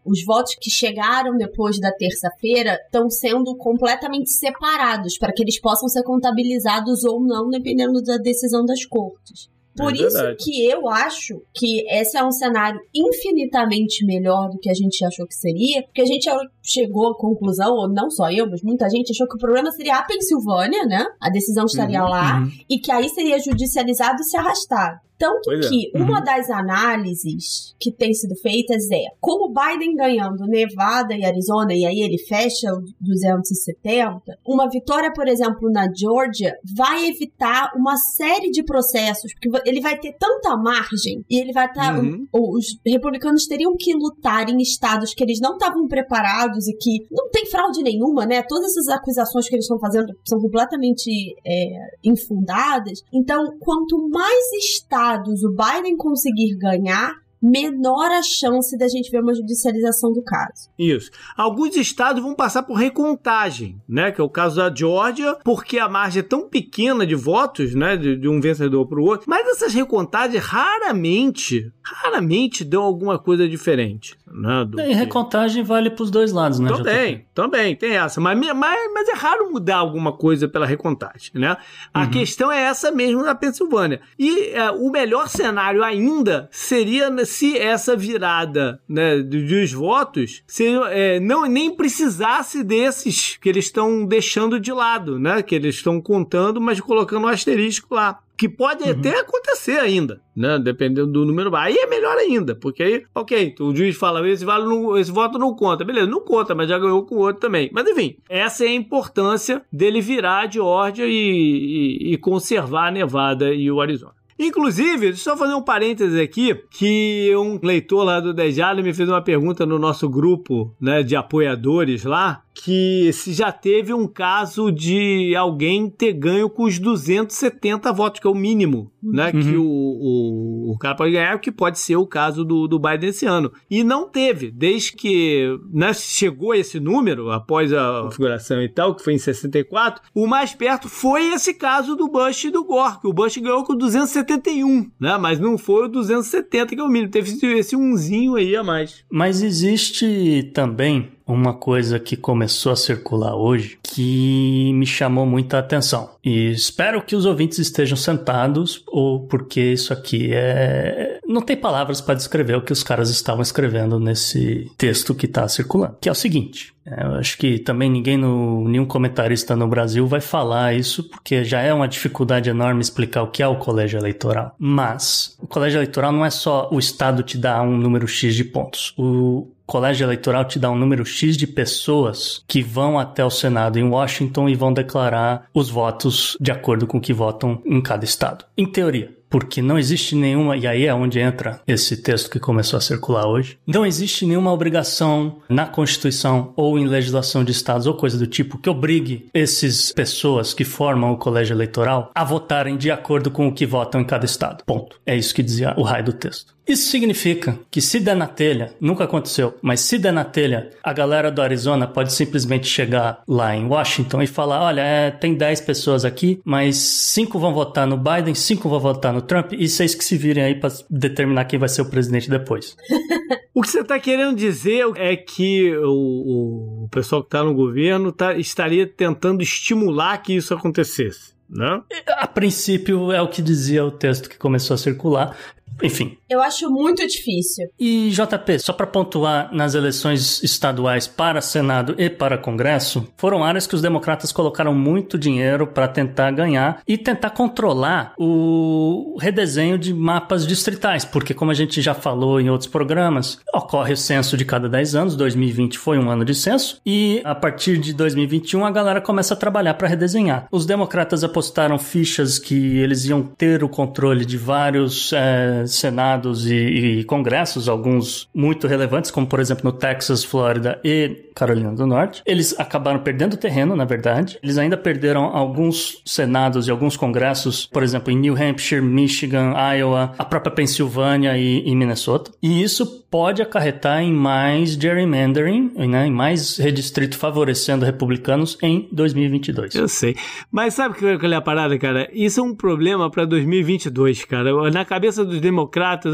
os votos que chegaram depois da terça-feira estão sendo completamente separados para que eles possam ser contabilizados ou não, dependendo da decisão das cortes. Por é isso que eu acho que esse é um cenário infinitamente melhor do que a gente achou que seria, porque a gente chegou à conclusão, ou não só eu, mas muita gente achou que o problema seria a Pensilvânia, né? A decisão estaria uhum, lá, uhum. e que aí seria judicializado se arrastado. Tanto é. que uma das análises que tem sido feitas é como Biden ganhando Nevada e Arizona, e aí ele fecha o 270, uma vitória, por exemplo, na Georgia, vai evitar uma série de processos, porque ele vai ter tanta margem e ele vai estar. Tá, uhum. Os republicanos teriam que lutar em estados que eles não estavam preparados e que não tem fraude nenhuma, né? Todas essas acusações que eles estão fazendo são completamente é, infundadas. Então, quanto mais estados estados o Biden conseguir ganhar, menor a chance da gente ver uma judicialização do caso. Isso. Alguns estados vão passar por recontagem, né? Que é o caso da Georgia, porque a margem é tão pequena de votos, né? De, de um vencedor para o outro. Mas essas recontagens raramente, raramente dão alguma coisa diferente. Né, do e recontagem vale para os dois lados, né? Também, também, tem essa. Mas, mas, mas é raro mudar alguma coisa pela recontagem, né? A uhum. questão é essa mesmo na Pensilvânia. E é, o melhor cenário ainda seria se essa virada né, dos votos se, é, não, nem precisasse desses que eles estão deixando de lado, né? Que eles estão contando, mas colocando um asterisco lá que pode uhum. até acontecer ainda, né? Dependendo do número. Aí é melhor ainda, porque aí, ok, o juiz fala, esse, vale não, esse voto não conta. Beleza, não conta, mas já ganhou com o outro também. Mas enfim, essa é a importância dele virar a Georgia e, e, e conservar a Nevada e o Arizona. Inclusive, só fazer um parêntese aqui, que um leitor lá do Dejado me fez uma pergunta no nosso grupo né, de apoiadores lá, que se já teve um caso de alguém ter ganho com os 270 votos, que é o mínimo, né? Uhum. Que o, o, o, cara pode ganhar, que pode ser o caso do, do Biden esse ano. E não teve, desde que né, chegou esse número, após a configuração e tal, que foi em 64, o mais perto foi esse caso do Bush e do Gore, que o Bush ganhou com 271, né? Mas não foi o 270 que é o mínimo, teve esse umzinho aí a mais. Mas existe também uma coisa que começou a circular hoje que me chamou muita atenção. E espero que os ouvintes estejam sentados, ou porque isso aqui é. Não tem palavras para descrever o que os caras estavam escrevendo nesse texto que está circulando. Que é o seguinte: é, eu acho que também ninguém, no, nenhum comentarista no Brasil vai falar isso, porque já é uma dificuldade enorme explicar o que é o colégio eleitoral. Mas o colégio eleitoral não é só o Estado te dar um número X de pontos. O, colégio eleitoral te dá um número X de pessoas que vão até o Senado em Washington e vão declarar os votos de acordo com o que votam em cada estado. Em teoria porque não existe nenhuma, e aí é onde entra esse texto que começou a circular hoje, não existe nenhuma obrigação na Constituição ou em legislação de estados ou coisa do tipo que obrigue essas pessoas que formam o colégio eleitoral a votarem de acordo com o que votam em cada estado. Ponto. É isso que dizia o raio do texto. Isso significa que se der na telha, nunca aconteceu, mas se der na telha, a galera do Arizona pode simplesmente chegar lá em Washington e falar: olha, é, tem 10 pessoas aqui, mas 5 vão votar no Biden, 5 vão votar no Trump e vocês que se virem aí para determinar quem vai ser o presidente depois. [laughs] o que você está querendo dizer é que o, o pessoal que está no governo tá, estaria tentando estimular que isso acontecesse. Não? Né? A princípio é o que dizia o texto que começou a circular. Enfim. Eu acho muito difícil. E JP, só para pontuar nas eleições estaduais para Senado e para Congresso, foram áreas que os democratas colocaram muito dinheiro para tentar ganhar e tentar controlar o redesenho de mapas distritais, porque como a gente já falou em outros programas, ocorre o censo de cada 10 anos, 2020 foi um ano de censo, e a partir de 2021 a galera começa a trabalhar para redesenhar. Os democratas apostaram fichas que eles iam ter o controle de vários é, senados e, e, congressos, alguns muito relevantes, como por exemplo no Texas, Flórida e Carolina do Norte. Eles acabaram perdendo terreno, na verdade. Eles ainda perderam alguns senados e alguns congressos, por exemplo, em New Hampshire, Michigan, Iowa, a própria Pensilvânia e, e Minnesota. E isso pode acarretar em mais gerrymandering, né, em mais redistrito favorecendo republicanos em 2022. Eu sei. Mas sabe o que é a parada, cara? Isso é um problema para 2022, cara. Na cabeça dos democratas,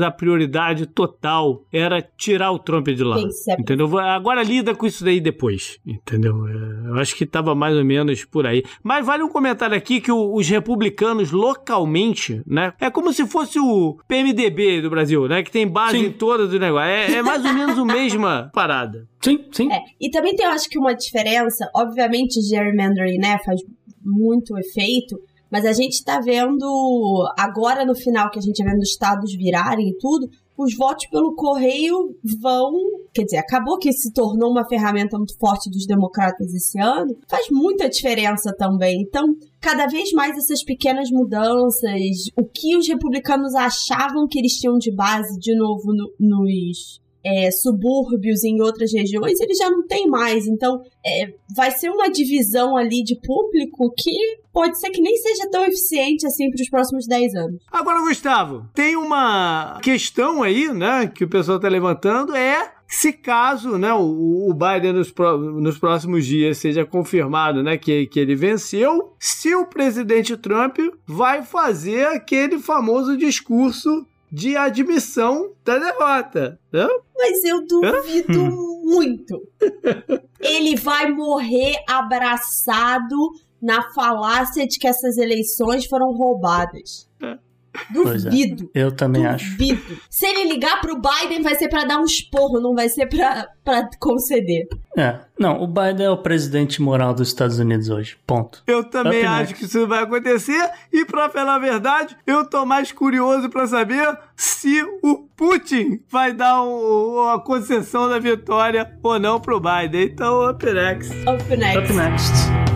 a prioridade total era tirar o Trump de lá. Entendeu? Agora lida com isso daí depois. Entendeu? É, eu acho que estava mais ou menos por aí. Mas vale um comentário aqui que os republicanos localmente, né? É como se fosse o PMDB do Brasil, né? Que tem base sim. em todas do negócio. É, é mais ou menos a [laughs] mesma parada. Sim, sim. É. E também tem, eu acho que uma diferença, obviamente, gerrymandering, né, faz muito efeito, mas a gente está vendo agora no final que a gente está vendo os estados virarem e tudo, os votos pelo correio vão. Quer dizer, acabou que se tornou uma ferramenta muito forte dos democratas esse ano. Faz muita diferença também. Então, cada vez mais essas pequenas mudanças, o que os republicanos achavam que eles tinham de base, de novo, no, nos é, subúrbios em outras regiões, ele já não tem mais. Então, é, vai ser uma divisão ali de público que pode ser que nem seja tão eficiente assim para os próximos 10 anos. Agora, Gustavo, tem uma questão aí, né, que o pessoal está levantando, é se caso né, o, Biden nos, nos, próximos dias seja confirmado né, que, que ele venceu, se o presidente Trump vai fazer aquele famoso discurso de admissão da derrota. Né? Mas eu duvido [laughs] muito. Ele vai morrer abraçado na falácia de que essas eleições foram roubadas. É. Duvido. É. Eu também duvido. acho. Duvido. Se ele ligar pro Biden, vai ser para dar um esporro, não vai ser pra, pra conceder. É. Não, o Biden é o presidente moral dos Estados Unidos hoje. Ponto. Eu também Up acho next. que isso vai acontecer. E pra falar a verdade, eu tô mais curioso para saber se o Putin vai dar um, uma concessão da vitória ou não pro Biden. Então, up next. Up next. Up next.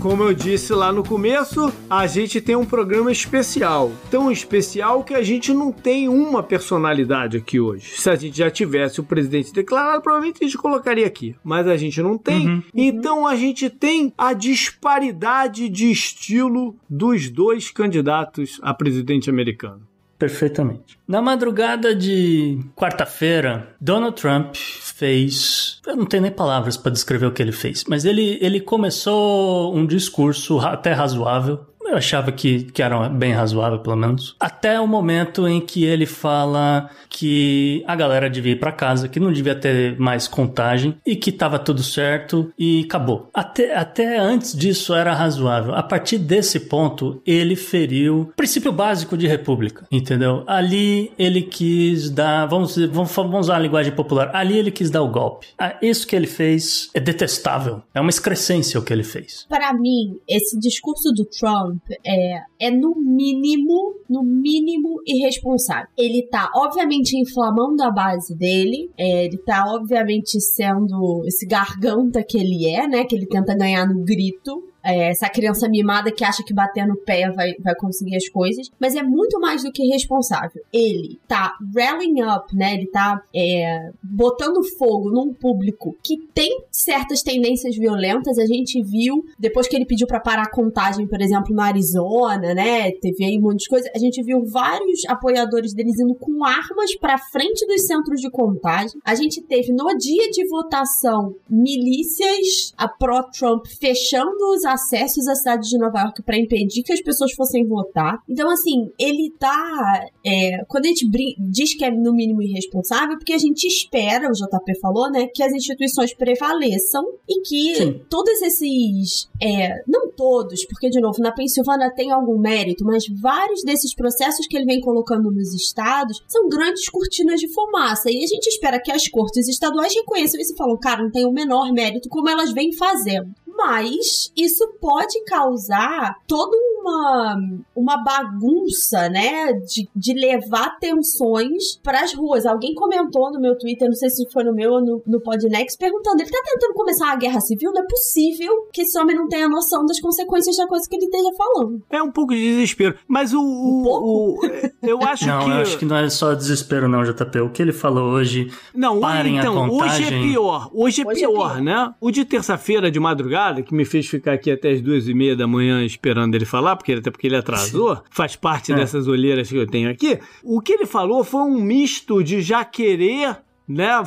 Como eu disse lá no começo, a gente tem um programa especial. Tão especial que a gente não tem uma personalidade aqui hoje. Se a gente já tivesse o presidente declarado, provavelmente a gente colocaria aqui. Mas a gente não tem. Uhum. Então a gente tem a disparidade de estilo dos dois candidatos a presidente americano. Perfeitamente. Na madrugada de quarta-feira, Donald Trump fez. Eu não tenho nem palavras para descrever o que ele fez, mas ele, ele começou um discurso até razoável eu achava que, que era bem razoável, pelo menos. Até o momento em que ele fala que a galera devia ir para casa, que não devia ter mais contagem e que tava tudo certo e acabou. Até, até antes disso era razoável. A partir desse ponto, ele feriu o princípio básico de república, entendeu? Ali ele quis dar, vamos, vamos, vamos usar a linguagem popular, ali ele quis dar o golpe. Ah, isso que ele fez é detestável. É uma excrescência o que ele fez. Para mim, esse discurso do Trump é, é no mínimo, no mínimo irresponsável. Ele tá, obviamente, inflamando a base dele, é, ele tá, obviamente, sendo esse garganta que ele é, né? Que ele tenta ganhar no grito é, essa criança mimada que acha que bater no pé vai, vai conseguir as coisas, mas é muito mais do que responsável. Ele tá rallying up, né? Ele tá é, botando fogo num público que tem certas tendências violentas. A gente viu, depois que ele pediu para parar a contagem, por exemplo, no Arizona, né? Teve aí muitas coisas. A gente viu vários apoiadores deles indo com armas para frente dos centros de contagem. A gente teve no dia de votação milícias a pró-Trump fechando os acessos à cidade de Nova York para impedir que as pessoas fossem votar. Então, assim, ele tá. É, quando a gente diz que é no mínimo irresponsável, porque a gente espera, o JP falou, né, que as instituições prevaleçam e que Sim. todos esses. É, não todos, porque, de novo, na Pensilvânia tem algum mérito, mas vários desses processos que ele vem colocando nos estados são grandes cortinas de fumaça. E a gente espera que as cortes estaduais reconheçam isso e falam, cara, não tem o menor mérito, como elas vêm fazendo mas isso pode causar toda uma, uma bagunça, né? De, de levar tensões para as ruas. Alguém comentou no meu Twitter, não sei se foi no meu ou no, no Podnext, perguntando: ele tá tentando começar uma guerra civil? Não é possível que esse homem não tenha noção das consequências da coisa que ele esteja falando. É um pouco de desespero. Mas o. o, um o eu acho não, que. Não, eu acho que não é só desespero, não, JP. O que ele falou hoje. Não, parem então, a contagem. Hoje é pior. Hoje é, hoje pior, é pior, né? O de terça-feira de madrugada que me fez ficar aqui até as duas e meia da manhã esperando ele falar, porque até porque ele atrasou, [laughs] faz parte é. dessas olheiras que eu tenho aqui. O que ele falou foi um misto de já querer né,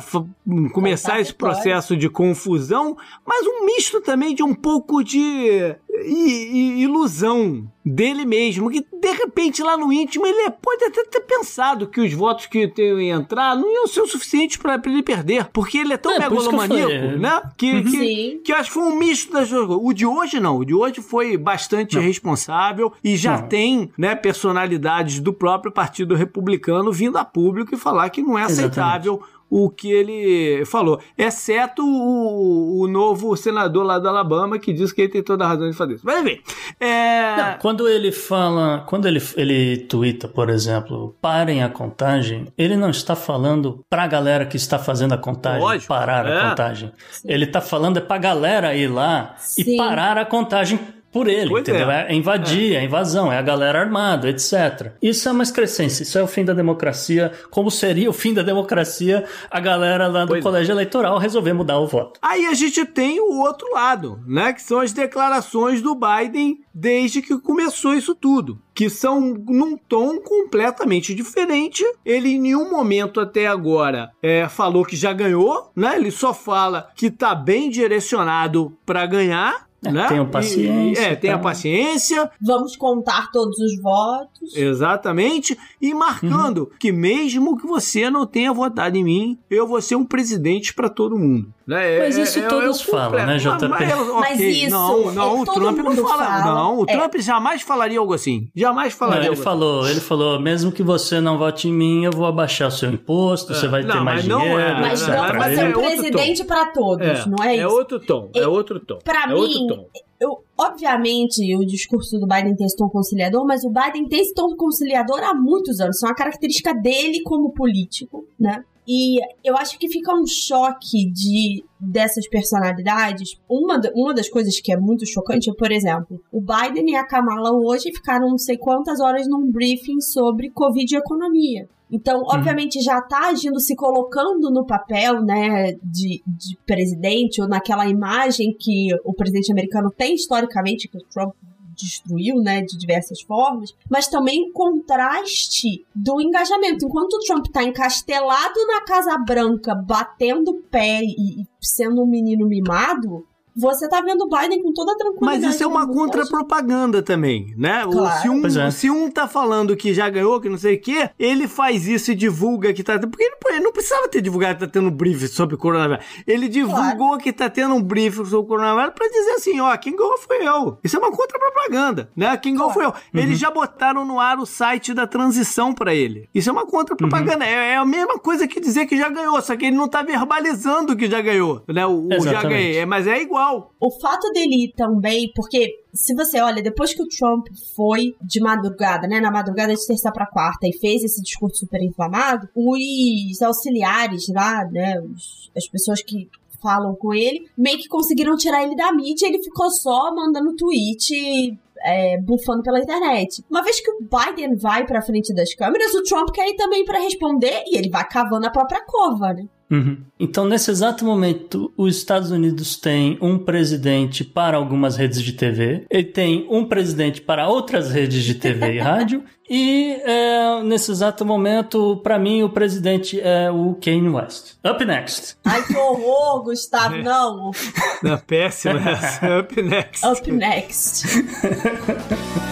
começar esse processo de confusão, mas um misto também de um pouco de ilusão dele mesmo, que de repente lá no íntimo ele pode até ter pensado que os votos que iam entrar não iam ser o suficiente para ele perder, porque ele é tão é, megalomaníaco, que né? Que, uhum. que, que, eu acho que foi um misto das duas O de hoje não, o de hoje foi bastante não. responsável e já não. tem, né, personalidades do próprio Partido Republicano vindo a público e falar que não é aceitável Exatamente o que ele falou, exceto o, o, novo senador lá do Alabama que diz que ele tem toda a razão de fazer isso. Mas enfim. É... Não, quando ele fala, quando ele, ele twitta, por exemplo, parem a contagem, ele não está falando para a galera que está fazendo a contagem Lógico, parar é. a contagem. Ele está falando é para a galera ir lá Sim. e parar a contagem por ele, pois entendeu? É. é invadir, é. é invasão, é a galera armada, etc. Isso é uma excrescência, isso é o fim da democracia, como seria o fim da democracia a galera lá do pois é. colégio é. eleitoral resolver mudar o voto. Aí a gente tem o outro lado, né, que são as declarações do Biden desde que começou isso tudo, que são num tom completamente diferente. Ele em nenhum momento até agora é, falou que já ganhou, né? Ele só fala que tá bem direcionado para ganhar, é, né? Tenham paciência. E, é, tenha tá. paciência. Vamos contar todos os votos. Exatamente. E marcando uhum. que mesmo que você não tenha votado em mim, eu vou ser um presidente para todo mundo. Né? Mas é, isso é, todos é falam, né, JP? Mas, mas, mas isso. Não, não, o Trump não fala, fala. Não, o Trump jamais falaria algo assim. Jamais falaria. Não, ele algo falou, assim. ele falou, mesmo que você não vote em mim, eu vou abaixar o seu imposto, você vai ter mais dinheiro. É, mas não vai ser um presidente para todos, não é isso? É outro tom, é outro tom. Para mim, eu, obviamente, o discurso do Biden tem esse tom conciliador, mas o Biden tem esse tom conciliador há muitos anos. Isso é uma característica dele como político, né? E eu acho que fica um choque de dessas personalidades. Uma, uma das coisas que é muito chocante é, por exemplo, o Biden e a Kamala hoje ficaram não sei quantas horas num briefing sobre Covid e economia. Então, obviamente, já está agindo, se colocando no papel, né, de, de presidente, ou naquela imagem que o presidente americano tem historicamente, que o Trump destruiu, né, de diversas formas, mas também o contraste do engajamento. Enquanto o Trump está encastelado na Casa Branca, batendo pé e sendo um menino mimado, você tá vendo o Biden com toda a tranquilidade. Mas isso é uma contra-propaganda também, né? Claro. Se, um, é. se um tá falando que já ganhou, que não sei o quê, ele faz isso e divulga que tá. Porque ele, ele não precisava ter divulgado que tá tendo um briefing sobre o coronavírus. Ele divulgou que tá tendo um briefing sobre o coronavírus pra dizer assim: ó, quem ganhou foi eu. Isso é uma contra-propaganda, né? Quem ganhou foi eu. Eles já botaram no ar o site da transição pra ele. Isso é uma contra-propaganda. É, é a mesma coisa que dizer que já ganhou, só que ele não tá verbalizando que já ganhou, né? O, o já ganhei. É, mas é igual. O fato dele ir também, porque se você olha, depois que o Trump foi de madrugada, né, na madrugada de terça pra quarta e fez esse discurso super inflamado, os auxiliares lá, né, os- as pessoas que falam com ele, meio que conseguiram tirar ele da mídia, ele ficou só mandando tweet é, bufando pela internet. Uma vez que o Biden vai pra frente das câmeras, o Trump quer ir também pra responder e ele vai cavando a própria cova, né? Uhum. Então, nesse exato momento, os Estados Unidos têm um presidente para algumas redes de TV, ele tem um presidente para outras redes de TV e rádio, [laughs] e é, nesse exato momento, para mim, o presidente é o Kanye West. Up next. Ai, que horror, Gustavo, não. Não, péssimo essa. Up next. Up next. [laughs]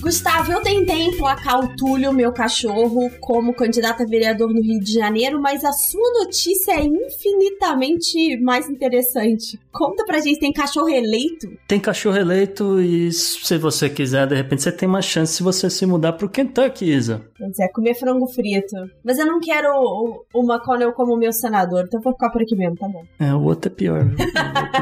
Gustavo, eu tentei emplacar o Túlio, meu cachorro, como candidato a vereador no Rio de Janeiro, mas a sua notícia é infinitamente mais interessante. Conta pra gente, tem cachorro eleito? Tem cachorro eleito e se você quiser, de repente, você tem uma chance se você se mudar pro Kentucky, Isa. Quer é comer frango frito. Mas eu não quero o, o McConnell como meu senador, então vou ficar por aqui mesmo, tá bom. É, o outro é pior.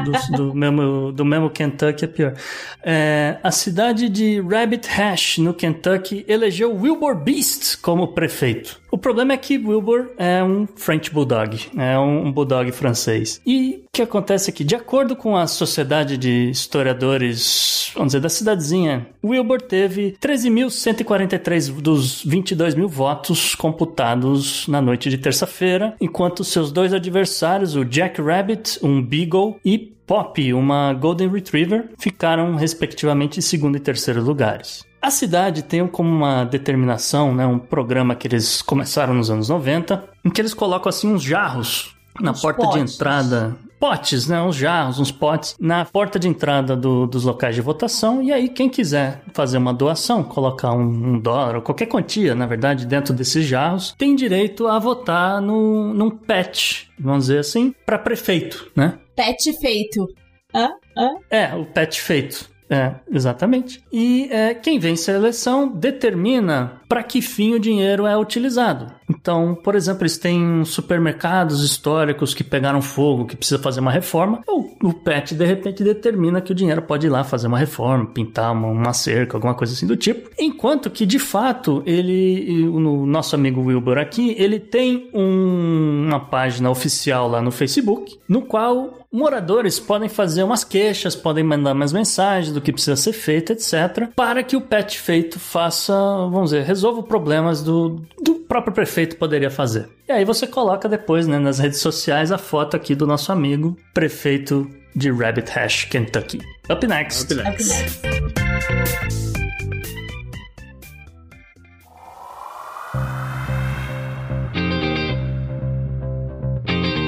do, do mesmo, do mesmo Kentucky é pior. É, a cidade de Rabbit Hash, no Kentucky, elegeu Wilbur Beast como prefeito. O problema é que Wilbur é um French Bulldog, é um, Bulldog francês. E o que acontece aqui? De acordo com a Sociedade de Historiadores, vamos dizer, da cidadezinha, Wilbur teve 13.143 dos 22 mil votos computados na noite de terça-feira, enquanto seus dois adversários, o Jack Rabbit, um Beagle, e Poppy, uma Golden Retriever, ficaram respectivamente em segundo e terceiro lugares. A cidade tem como uma determinação, né, um programa que eles começaram nos anos 90, em que eles colocam assim uns jarros na porta de entrada. Potes, né? Uns jarros, uns potes na porta de entrada do- dos locais de votação. E aí, quem quiser fazer uma doação, colocar um, um dólar ou qualquer quantia, na verdade, dentro desses jarros, tem direito a votar no, num pet, vamos dizer assim, para prefeito, né? Pet feito. Hã? Hã? É, o pet feito. É, exatamente. E é, quem vence a eleição determina para que fim o dinheiro é utilizado. Então, por exemplo, eles têm supermercados históricos que pegaram fogo, que precisa fazer uma reforma. O, o PET, de repente, determina que o dinheiro pode ir lá fazer uma reforma, pintar uma, uma cerca, alguma coisa assim do tipo. Enquanto que, de fato, ele, o nosso amigo Wilbur aqui, ele tem um- uma página oficial lá no Facebook, no qual moradores podem fazer umas queixas, podem mandar mais mensagens do que precisa ser feito, etc., para que o pet feito faça, vamos dizer, resolva problemas do, do próprio prefeito poderia fazer. E aí você coloca depois né, nas redes sociais a foto aqui do nosso amigo prefeito de Rabbit Hash, Kentucky. Up next. Up next. Up next.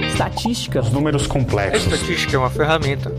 Estatística. Números A complexos. estatística é uma ferramenta.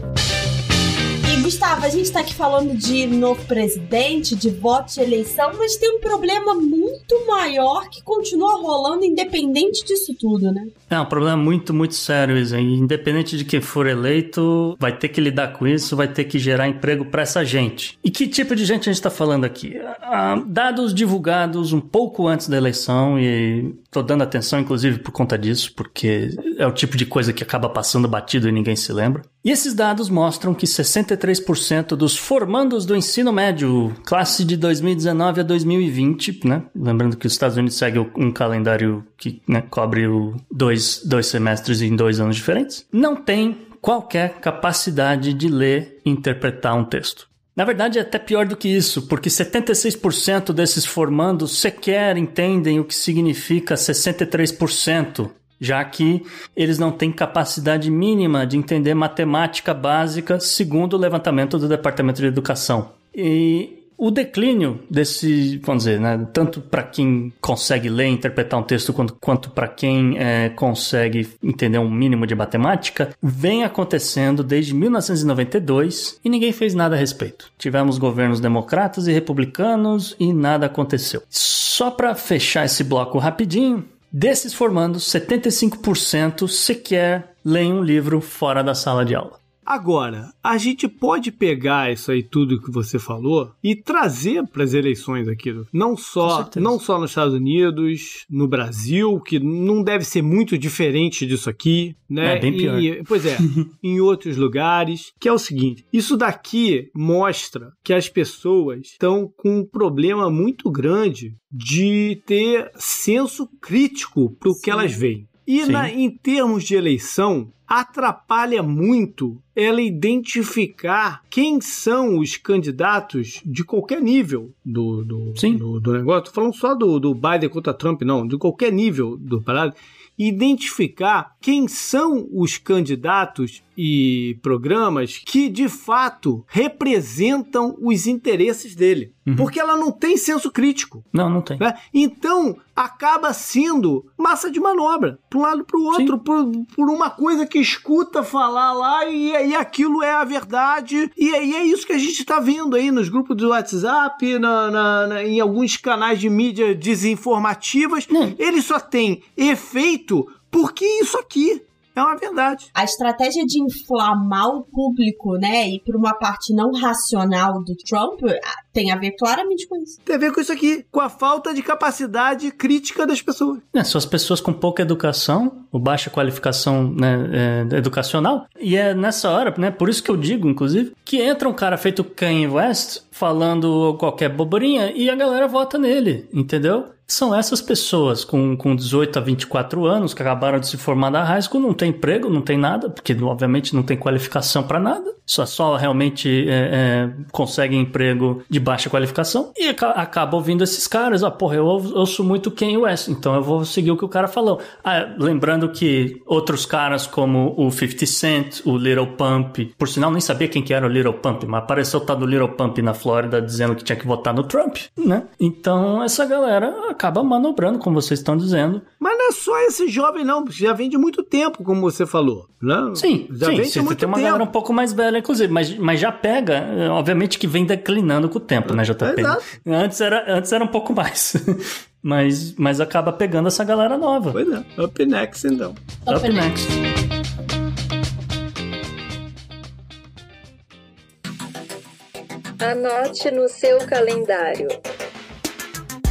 Gustavo, a gente tá aqui falando de novo presidente, de voto de eleição, mas tem um problema muito maior que continua rolando independente disso tudo, né? É um problema muito, muito sério isso. aí. Independente de quem for eleito, vai ter que lidar com isso, vai ter que gerar emprego para essa gente. E que tipo de gente a gente está falando aqui? Ah, dados divulgados um pouco antes da eleição, e tô dando atenção inclusive por conta disso, porque é o tipo de coisa que acaba passando batido e ninguém se lembra. E esses dados mostram que 63% dos formandos do ensino médio, classe de 2019 a 2020, né? Lembrando que os Estados Unidos seguem um calendário que né, cobre dois, dois semestres em dois anos diferentes, não tem qualquer capacidade de ler e interpretar um texto. Na verdade, é até pior do que isso, porque 76% desses formandos sequer entendem o que significa 63%. Já que eles não têm capacidade mínima de entender matemática básica, segundo o levantamento do Departamento de Educação. E o declínio desse, vamos dizer, né, tanto para quem consegue ler e interpretar um texto quanto, quanto para quem é, consegue entender um mínimo de matemática, vem acontecendo desde 1992 e ninguém fez nada a respeito. Tivemos governos democratas e republicanos e nada aconteceu. Só para fechar esse bloco rapidinho, desses formandos, 75% sequer leem um livro fora da sala de aula. Agora, a gente pode pegar isso aí tudo que você falou e trazer para as eleições aqui, não só, não só nos Estados Unidos, no Brasil, que não deve ser muito diferente disso aqui, né? É bem pior. E, pois é, [laughs] em outros lugares, que é o seguinte, isso daqui mostra que as pessoas estão com um problema muito grande de ter senso crítico para o que elas veem. E na, em termos de eleição, atrapalha muito ela identificar quem são os candidatos de qualquer nível do, do, do, do negócio. Tô falando só do, do Biden contra Trump, não, de qualquer nível do parado identificar quem são os candidatos e programas que de fato representam os interesses dele. Uhum. Porque ela não tem senso crítico. Não, não tem. Né? Então acaba sendo massa de manobra, para um lado para o outro, por, por, uma coisa que escuta falar lá e, e aquilo é a verdade. E, e é isso que a gente está vendo aí nos grupos do WhatsApp, na, na, na, em alguns canais de mídia desinformativas. Hum. Ele só tem efeito porque isso aqui é uma verdade. A estratégia de inflamar o público, né, e por uma parte não racional do Trump tem a ver claramente com isso. Tem a ver com isso aqui, com a falta de capacidade crítica das pessoas. É, são as pessoas com pouca educação, ou baixa qualificação né, é, educacional, e é nessa hora, né, por isso que eu digo, inclusive, que entra um cara feito Kanye West falando qualquer bobarinha e a galera vota nele, entendeu? são essas pessoas com, com 18 a 24 anos que acabaram de se formar da high school, não tem emprego, não tem nada, porque obviamente não tem qualificação para nada, só, só realmente é, é, conseguem emprego de baixa qualificação e acaba ouvindo esses caras, ah, porra, eu ouço muito Kanye West, então eu vou seguir o que o cara falou. Ah, lembrando que outros caras como o 50 Cent, o Little Pump, por sinal nem sabia quem que era o Little Pump, mas apareceu o tal do Little Pump na Flórida dizendo que tinha que votar no Trump, né? Então essa galera acaba manobrando, como vocês estão dizendo. Mas não é só esse jovem, não. Já vem de muito tempo, como você falou. Né? Sim, já sim. Vem de muito tem uma tempo. galera um pouco mais velha, inclusive, mas, mas já pega, eh, obviamente que vem declinando com o tempo, né, JP? É. Antes era, antes era um pouco mais. [laughs] mas, mas acaba pegando essa galera nova. Pois é. Up next, então. Up, Up next. next. Anote no seu calendário.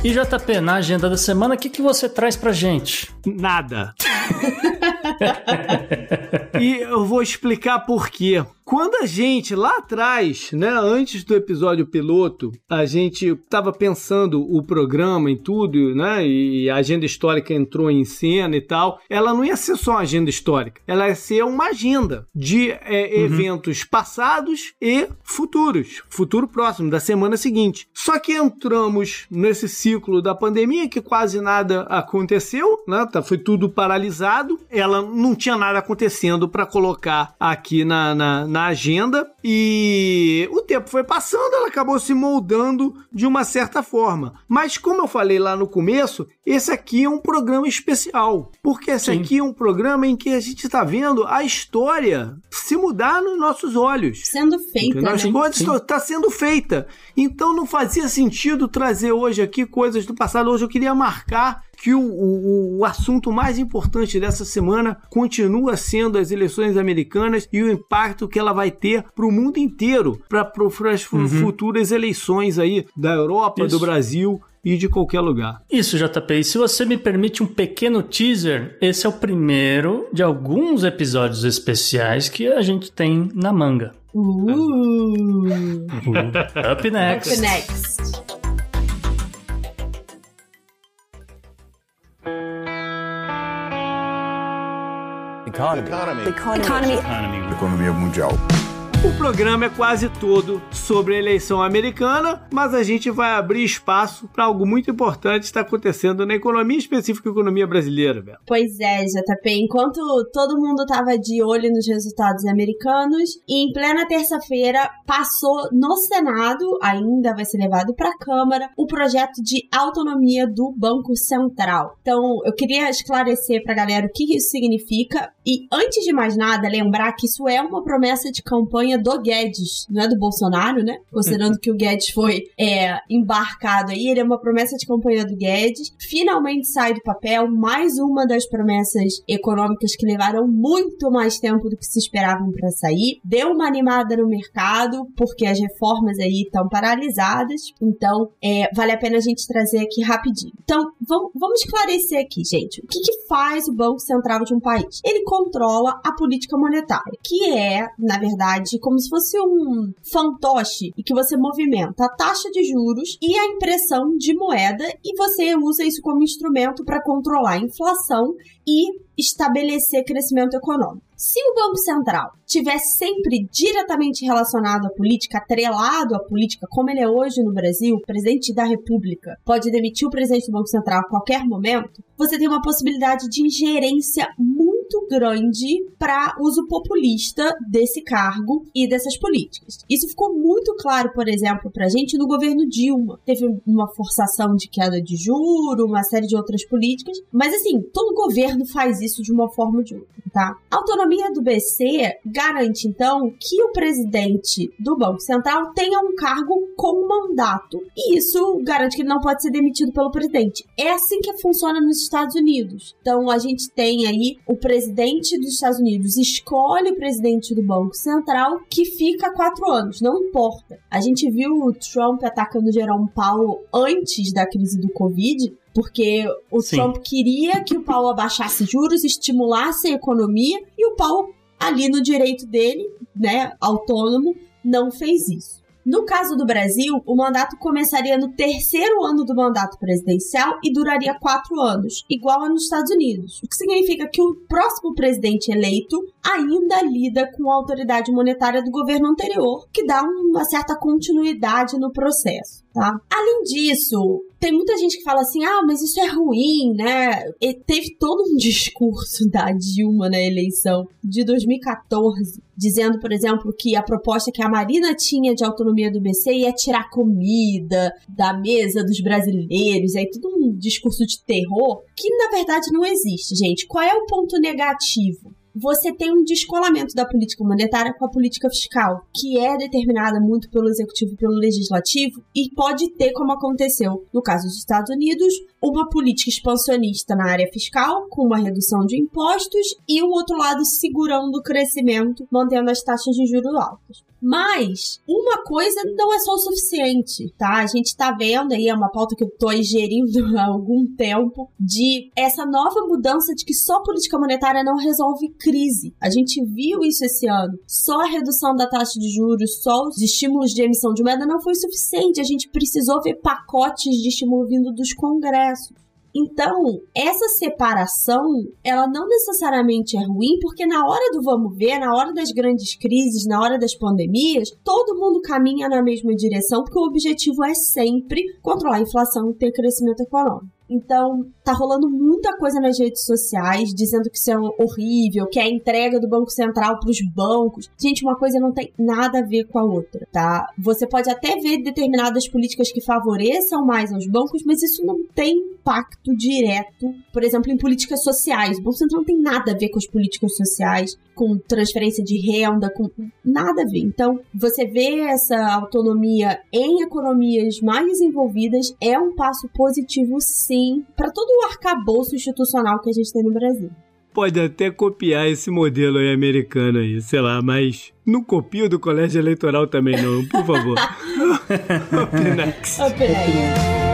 E JP, na agenda da semana, o que, que você traz pra gente? Nada. [laughs] e eu vou explicar por quê. Quando a gente lá atrás, né, antes do episódio piloto, a gente estava pensando o programa em tudo, né, e a agenda histórica entrou em cena e tal, ela não ia ser só uma agenda histórica, ela ia ser uma agenda de é, uhum. eventos passados e futuros, futuro próximo, da semana seguinte. Só que entramos nesse ciclo da pandemia que quase nada aconteceu, né, tá, foi tudo paralisado, ela não tinha nada acontecendo para colocar aqui na, na, na agenda e o tempo foi passando, ela acabou se moldando de uma certa forma. Mas como eu falei lá no começo, esse aqui é um programa especial, porque esse Sim. aqui é um programa em que a gente está vendo a história se mudar nos nossos olhos. Sendo feita, né? As coisas está sendo feita. Então não fazia sentido trazer hoje aqui coisas do passado. Hoje eu queria marcar que o, o, o, assunto mais importante dessa semana continua sendo as eleições americanas e o impacto que ela vai ter para o mundo inteiro, para as uhum. futuras eleições aí da Europa, Isso. do Brasil e de qualquer lugar. Isso, JP. E se você me permite um pequeno teaser, esse é o primeiro de alguns episódios especiais que a gente tem na manga. Uh. uh. Up next. Up next. Economy. Economy. Economy. Economia mundial. O programa é quase todo sobre a eleição americana, mas a gente vai abrir espaço para algo muito importante que está acontecendo na economia, específica economia brasileira, Bela. Pois é, JP. Enquanto todo mundo estava de olho nos resultados americanos, em plena terça-feira passou no Senado, ainda vai ser levado para a Câmara, o projeto de autonomia do Banco Central. Então, eu queria esclarecer para a galera o que isso significa e, antes de mais nada, lembrar que isso é uma promessa de campanha campanha do Guedes, não é do Bolsonaro, né? Considerando que o Guedes foi é, embarcado aí, ele é uma promessa de campanha do Guedes. Finalmente sai do papel mais uma das promessas econômicas que levaram muito mais tempo do que se esperavam para sair. Deu uma animada no mercado, porque as reformas aí estão paralisadas. Então, é, vale a pena a gente trazer aqui rapidinho. Então, vamos, vamos esclarecer aqui, gente. O que, que faz o Banco Central de um país? Ele controla a política monetária, que é, na verdade, como se fosse um fantoche e que você movimenta a taxa de juros e a impressão de moeda e você usa isso como instrumento para controlar a inflação e estabelecer crescimento econômico. Se o Banco Central tivesse sempre diretamente relacionado à política, atrelado à política, como ele é hoje no Brasil, o presidente da República pode demitir o presidente do Banco Central a qualquer momento, você tem uma possibilidade de ingerência muito grande para uso populista desse cargo e dessas políticas. Isso ficou muito claro, por exemplo, para a gente no governo Dilma. Teve uma forçação de queda de juro, uma série de outras políticas, mas assim, todo governo faz isso de uma forma ou de outra, tá? A autonomia do BC garante, então, que o presidente do Banco Central tenha um cargo com mandato. E isso garante que ele não pode ser demitido pelo presidente. É assim que funciona nos Estados Unidos. Então, a gente tem aí o presidente dos Estados Unidos escolhe o presidente do Banco Central que fica quatro anos, não importa. A gente viu o Trump atacando Jerome Powell antes da crise do Covid, porque o Sim. Trump queria que o Paulo abaixasse juros, estimulasse a economia, e o Paulo, ali no direito dele, né, autônomo, não fez isso. No caso do Brasil, o mandato começaria no terceiro ano do mandato presidencial e duraria quatro anos, igual a nos Estados Unidos. O que significa que o próximo presidente eleito ainda lida com a autoridade monetária do governo anterior, que dá uma certa continuidade no processo. Tá? Além disso, tem muita gente que fala assim: ah, mas isso é ruim, né? E teve todo um [laughs] discurso da Dilma na eleição de 2014, dizendo, por exemplo, que a proposta que a Marina tinha de autonomia do BC ia tirar comida da mesa dos brasileiros, aí todo um discurso de terror que na verdade não existe, gente. Qual é o ponto negativo? Você tem um descolamento da política monetária com a política fiscal, que é determinada muito pelo executivo e pelo legislativo, e pode ter, como aconteceu no caso dos Estados Unidos, uma política expansionista na área fiscal, com uma redução de impostos, e o outro lado segurando o crescimento, mantendo as taxas de juros altas. Mas uma coisa não é só o suficiente, tá? A gente tá vendo aí, é uma pauta que eu tô gerindo [laughs] há algum tempo, de essa nova mudança de que só política monetária não resolve crise. A gente viu isso esse ano. Só a redução da taxa de juros, só os estímulos de emissão de moeda não foi suficiente. A gente precisou ver pacotes de estímulo vindo dos congressos. Então, essa separação, ela não necessariamente é ruim, porque na hora do vamos ver, na hora das grandes crises, na hora das pandemias, todo mundo caminha na mesma direção, porque o objetivo é sempre controlar a inflação e ter crescimento econômico. Então, tá rolando muita coisa nas redes sociais dizendo que isso é horrível, que é a entrega do Banco Central para os bancos. Gente, uma coisa não tem nada a ver com a outra, tá? Você pode até ver determinadas políticas que favoreçam mais aos bancos, mas isso não tem impacto direto, por exemplo, em políticas sociais. O Banco Central não tem nada a ver com as políticas sociais, com transferência de renda, com nada a ver. Então, você vê essa autonomia em economias mais desenvolvidas é um passo positivo, sim para todo o arcabouço institucional que a gente tem no Brasil. Pode até copiar esse modelo aí americano aí, sei lá, mas não copia do colégio eleitoral também não, por favor. Up next. Next.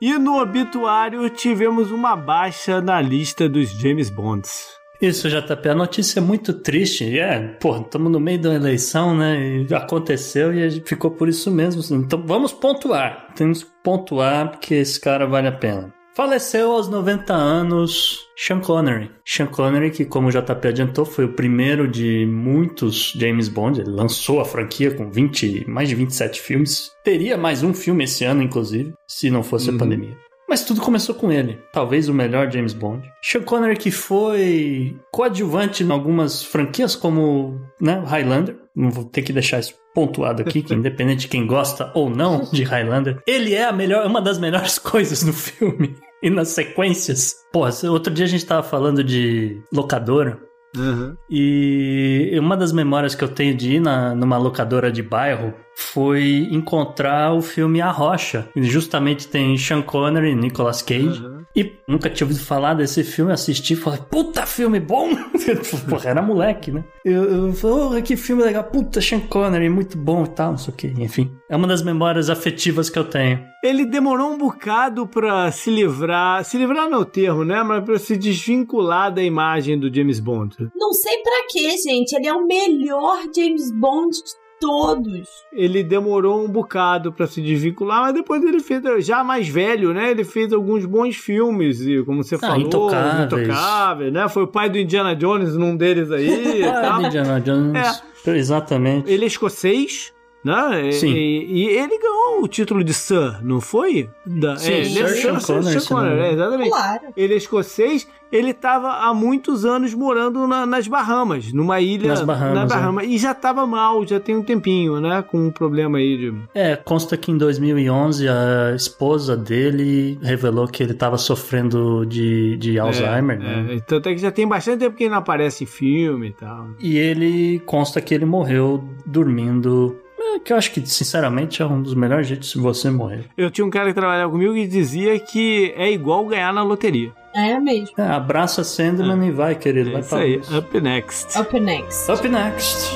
E no obituário tivemos uma baixa na lista dos James Bonds. Isso, JP. A notícia é muito triste. É, pô, estamos no meio da eleição, né? E aconteceu e ficou por isso mesmo. Então vamos pontuar. Temos que pontuar porque esse cara vale a pena. Faleceu aos 90 anos Sean Connery. Sean Connery, que como o JP adiantou, foi o primeiro de muitos James Bond. Ele lançou a franquia com 20, mais de 27 filmes. Teria mais um filme esse ano, inclusive, se não fosse uhum. a pandemia. Mas tudo começou com ele, talvez o melhor James Bond. Sean Connery que foi coadjuvante em algumas franquias como né, Highlander. Não vou ter que deixar isso pontuado aqui, que independente de quem gosta ou não de Highlander, ele é a melhor, uma das melhores [laughs] coisas no filme. E nas sequências. Pô, outro dia a gente tava falando de locadora. Uhum. E uma das memórias que eu tenho de ir na, numa locadora de bairro foi encontrar o filme A Rocha. Justamente tem Sean Connery e Nicolas Cage. Uhum. E nunca tinha ouvido falar desse filme, assisti e falei, puta filme bom! [laughs] Porra, era moleque, né? Eu, eu falei, oh, que filme legal, puta Sean Connery, muito bom e tal, não sei o que, enfim. É uma das memórias afetivas que eu tenho. Ele demorou um bocado pra se livrar, se livrar não é o termo, né? Mas pra se desvincular da imagem do James Bond. Não sei pra quê, gente. Ele é o melhor James Bond de todos. Ele demorou um bocado para se desvincular, mas depois ele fez, já mais velho, né? Ele fez alguns bons filmes, e como você ah, falou, intocáveis. intocáveis, né? Foi o pai do Indiana Jones num deles aí. [laughs] pai do Indiana Jones. É. Exatamente. Ele é escocês, né? Sim. E, e, ele ganhou o título de Sir, não foi? Da, Sim, é, Sir, Sir Sean Connery, é, exatamente. Claro. Ele é escocês, ele estava há muitos anos morando na, nas Bahamas, numa ilha nas Bahamas, na Bahama, é. e já estava mal, já tem um tempinho, né, com um problema aí de... É, consta que em 2011 a esposa dele revelou que ele estava sofrendo de, de é, Alzheimer, é, né? É. Tanto é que já tem bastante tempo que ele não aparece em filme e tal. E ele consta que ele morreu dormindo é, que eu acho que, sinceramente, é um dos melhores jeitos de você morrer. Eu tinha um cara que trabalhava comigo e dizia que é igual ganhar na loteria. É mesmo. É, abraça Sandman é. e vai, querido. É vai isso aí. Luz. Up next. Up next. Up next.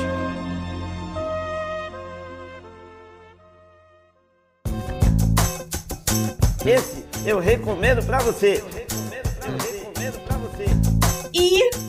Esse eu recomendo pra você.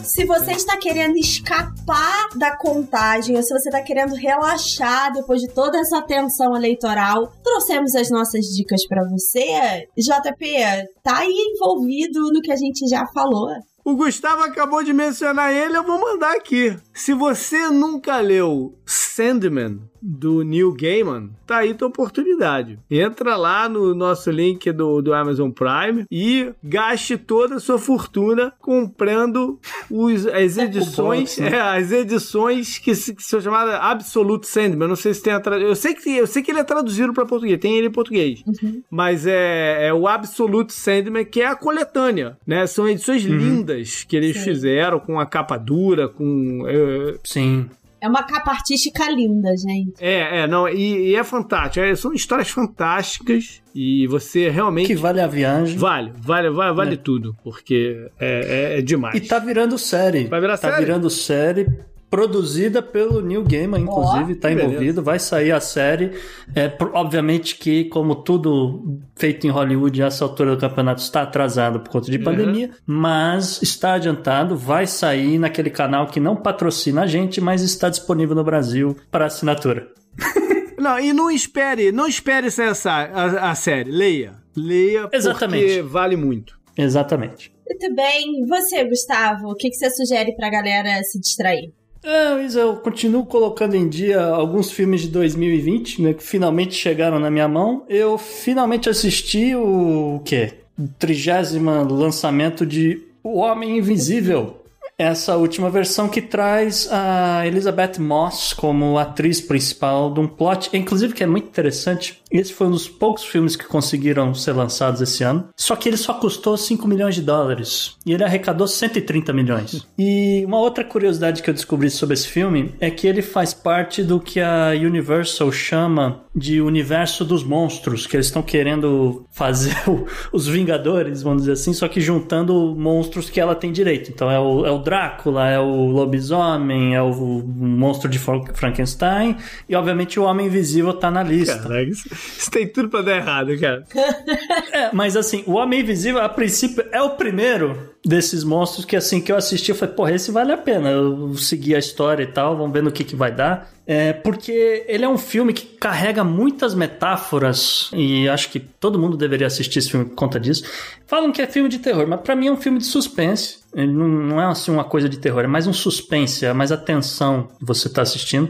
Se você está querendo escapar da contagem ou se você está querendo relaxar depois de toda essa tensão eleitoral, trouxemos as nossas dicas para você. JP, tá aí envolvido no que a gente já falou. O Gustavo acabou de mencionar ele, eu vou mandar aqui. Se você nunca leu Sandman, do Neil Gaiman, tá aí tua oportunidade. Entra lá no nosso link do, do Amazon Prime e gaste toda a sua fortuna comprando os, as edições, é, as edições que, que são chamadas Absolute Sandman. não sei se tem a tra... eu sei que eu sei que ele é traduzido para português, tem ele em português, uhum. mas é, é, o Absolute Sandman que é a coletânea, né? São edições uhum. lindas que eles Sim. fizeram com a capa dura, com é... Sim. É uma capa artística linda, gente. É, é, não, e, e é fantástico. É, são histórias fantásticas e você realmente. Que vale a viagem. Vale, vale, vale, vale é. tudo, porque é, é, é, demais. E tá virando série. Vai virar tá série? virando série produzida pelo New Gamer, inclusive, está envolvido, beleza. vai sair a série. É, obviamente que, como tudo feito em Hollywood, essa altura do campeonato está atrasado por conta de uhum. pandemia, mas está adiantado, vai sair naquele canal que não patrocina a gente, mas está disponível no Brasil para assinatura. [laughs] não, e não espere, não espere ser essa, a, a série, leia. Leia Exatamente. porque vale muito. Exatamente. Muito bem. Você, Gustavo, o que, que você sugere para a galera se distrair? É, mas eu continuo colocando em dia alguns filmes de 2020, né, que finalmente chegaram na minha mão. Eu finalmente assisti o, o quê? O trigésimo lançamento de O Homem Invisível, essa última versão que traz a Elizabeth Moss como atriz principal de um plot, inclusive que é muito interessante. Esse foi um dos poucos filmes que conseguiram ser lançados esse ano. Só que ele só custou 5 milhões de dólares e ele arrecadou 130 milhões. E uma outra curiosidade que eu descobri sobre esse filme é que ele faz parte do que a Universal chama de universo dos monstros, que eles estão querendo fazer [laughs] o, os Vingadores, vamos dizer assim, só que juntando monstros que ela tem direito. Então é o, é o Drácula, é o lobisomem, é o monstro de Frankenstein e obviamente o Homem Invisível tá na lista. Caraca, isso, tem tudo pra dar errado, cara. É, mas assim, o Homem Invisível, a princípio, é o primeiro desses monstros que assim que eu assisti, eu falei, porra, esse vale a pena. Eu segui a história e tal, vamos ver no que, que vai dar. É, porque ele é um filme que carrega muitas metáforas e acho que todo mundo deveria assistir esse filme por conta disso. Falam que é filme de terror, mas para mim é um filme de suspense. Ele não, não, é assim uma coisa de terror, é mais um suspense, é mais atenção que você está assistindo.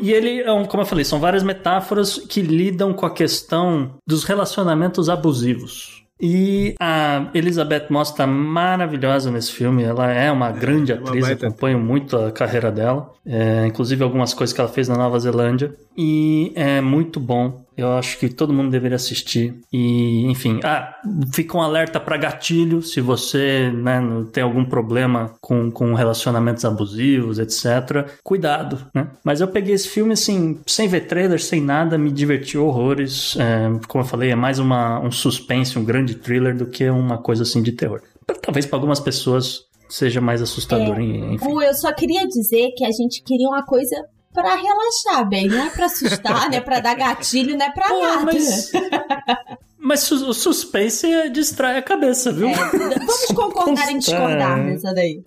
E ele é um, como eu falei, são várias metáforas que lidam com a questão dos relacionamentos abusivos. E a Elizabeth Moss tá maravilhosa nesse filme. Ela é uma grande atriz, uma acompanho muito a carreira dela. É, inclusive algumas coisas que ela fez na Nova Zelândia. E é muito bom. Eu acho que todo mundo deveria assistir. E, enfim, ah, fica um alerta para gatilho se você né, tem algum problema com, com relacionamentos abusivos, etc. Cuidado, né? Mas eu peguei esse filme assim, sem ver trailer, sem nada, me diverti horrores. É, como eu falei, é mais uma, um suspense, um grande thriller do que uma coisa assim de terror. Talvez para algumas pessoas seja mais assustador. É, enfim. Eu só queria dizer que a gente queria uma coisa para relaxar bem, não é para assustar, não é para dar gatilho, não é para nada. Mas... [laughs] Mas o suspense distrai a cabeça, viu? É, vamos [laughs] concordar em discordar nessa daí.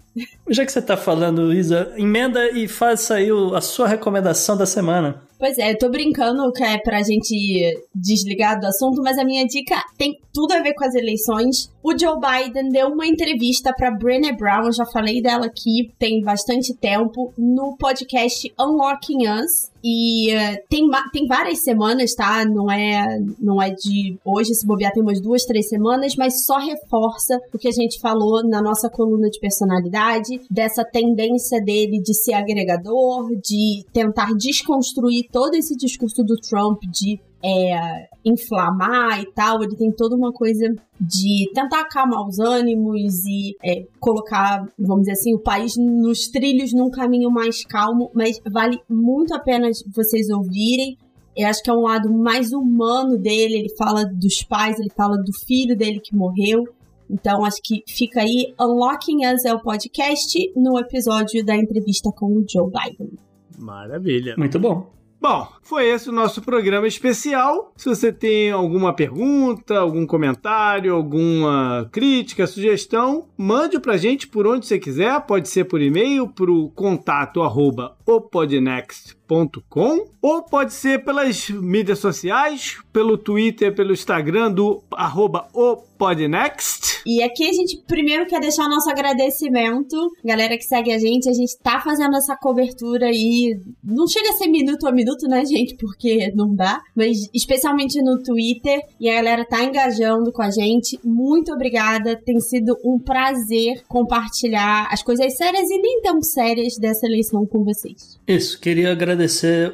Já que você tá falando, Isa, emenda e faça aí a sua recomendação da semana. Pois é, eu tô brincando que é pra gente desligar do assunto, mas a minha dica tem tudo a ver com as eleições. O Joe Biden deu uma entrevista pra Brené Brown, eu já falei dela aqui, tem bastante tempo, no podcast Unlocking Us. E uh, tem, tem várias semanas, tá? Não é, não é de hoje, se bobear, tem umas duas, três semanas, mas só reforça o que a gente falou na nossa coluna de personalidade, dessa tendência dele de ser agregador, de tentar desconstruir todo esse discurso do Trump de é, inflamar e tal, ele tem toda uma coisa de tentar acalmar os ânimos e é, colocar, vamos dizer assim, o país nos trilhos num caminho mais calmo, mas vale muito a pena vocês ouvirem. Eu acho que é um lado mais humano dele. Ele fala dos pais, ele fala do filho dele que morreu. Então, acho que fica aí. Unlocking Us é o podcast no episódio da entrevista com o Joe Biden. Maravilha. Muito bom. Bom, foi esse o nosso programa especial. Se você tem alguma pergunta, algum comentário, alguma crítica, sugestão, mande pra gente por onde você quiser. Pode ser por e-mail, pro contato arroba ou pode ser pelas mídias sociais, pelo Twitter, pelo Instagram do arroba opodnext. E aqui a gente primeiro quer deixar o nosso agradecimento, galera que segue a gente, a gente tá fazendo essa cobertura aí, não chega a ser minuto a minuto, né gente, porque não dá, mas especialmente no Twitter, e a galera tá engajando com a gente, muito obrigada, tem sido um prazer compartilhar as coisas sérias e nem tão sérias dessa eleição com vocês. Isso, queria agradecer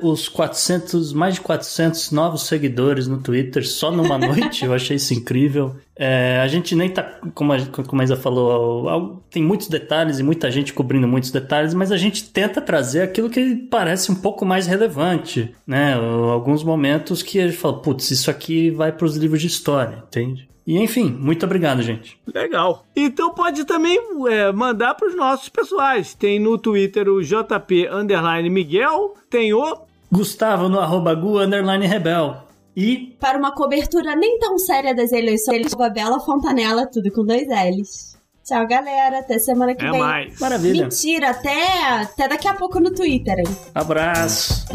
os 400, mais de 400 novos seguidores no Twitter só numa [laughs] noite, eu achei isso incrível. É, a gente nem tá, como a, como a Isa falou, tem muitos detalhes e muita gente cobrindo muitos detalhes, mas a gente tenta trazer aquilo que parece um pouco mais relevante, né? Alguns momentos que a gente fala, putz, isso aqui vai para os livros de história, entende? E enfim, muito obrigado, gente. Legal. Então pode também é, mandar para os nossos pessoais. Tem no Twitter o JP Miguel, tem o Gustavo no arroba Gu Rebel. E para uma cobertura nem tão séria das eleições, Bela Fontanella, tudo com dois L's. Tchau, galera. Até semana que é vem. Mais. Maravilha. Mentira, até, até daqui a pouco no Twitter, hein? Abraço.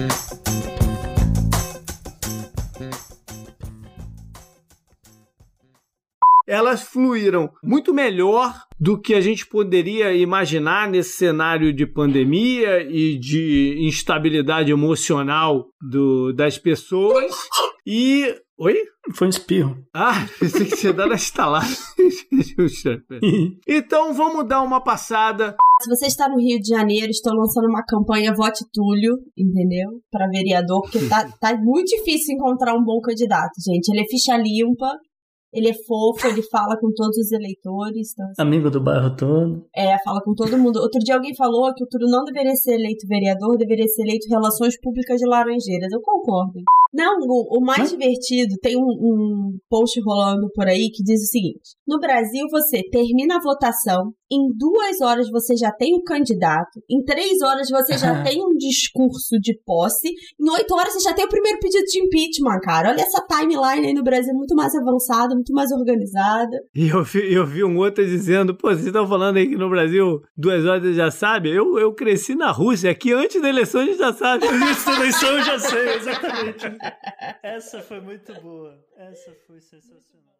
Elas fluíram muito melhor do que a gente poderia imaginar nesse cenário de pandemia e de instabilidade emocional do, das pessoas. E. Oi? Foi um espirro. Ah, [laughs] pensei que você dar na estalada. [laughs] então vamos dar uma passada. Se você está no Rio de Janeiro, estou lançando uma campanha Vote Túlio, entendeu? Para vereador, porque tá, tá muito difícil encontrar um bom candidato, gente. Ele é ficha limpa, ele é fofo, ele fala com todos os eleitores. Então, assim, Amigo do bairro todo. É, fala com todo mundo. Outro dia alguém falou que o Túlio não deveria ser eleito vereador, deveria ser eleito Relações Públicas de Laranjeiras. Eu concordo. Não, o, o mais divertido, tem um, um post rolando por aí que diz o seguinte: no Brasil, você termina a votação, em duas horas você já tem o candidato, em três horas você já [laughs] tem um discurso de posse, em oito horas você já tem o primeiro pedido de impeachment, cara. Olha essa timeline aí no Brasil muito mais avançada, muito mais organizada. E eu vi, eu vi um outro dizendo, pô, vocês estão falando aí que no Brasil duas horas já sabe? Eu, eu cresci na Rússia, aqui antes da eleição a gente já sabe. antes da eleição eu já sei, exatamente. Essa foi muito boa. Essa foi sensacional.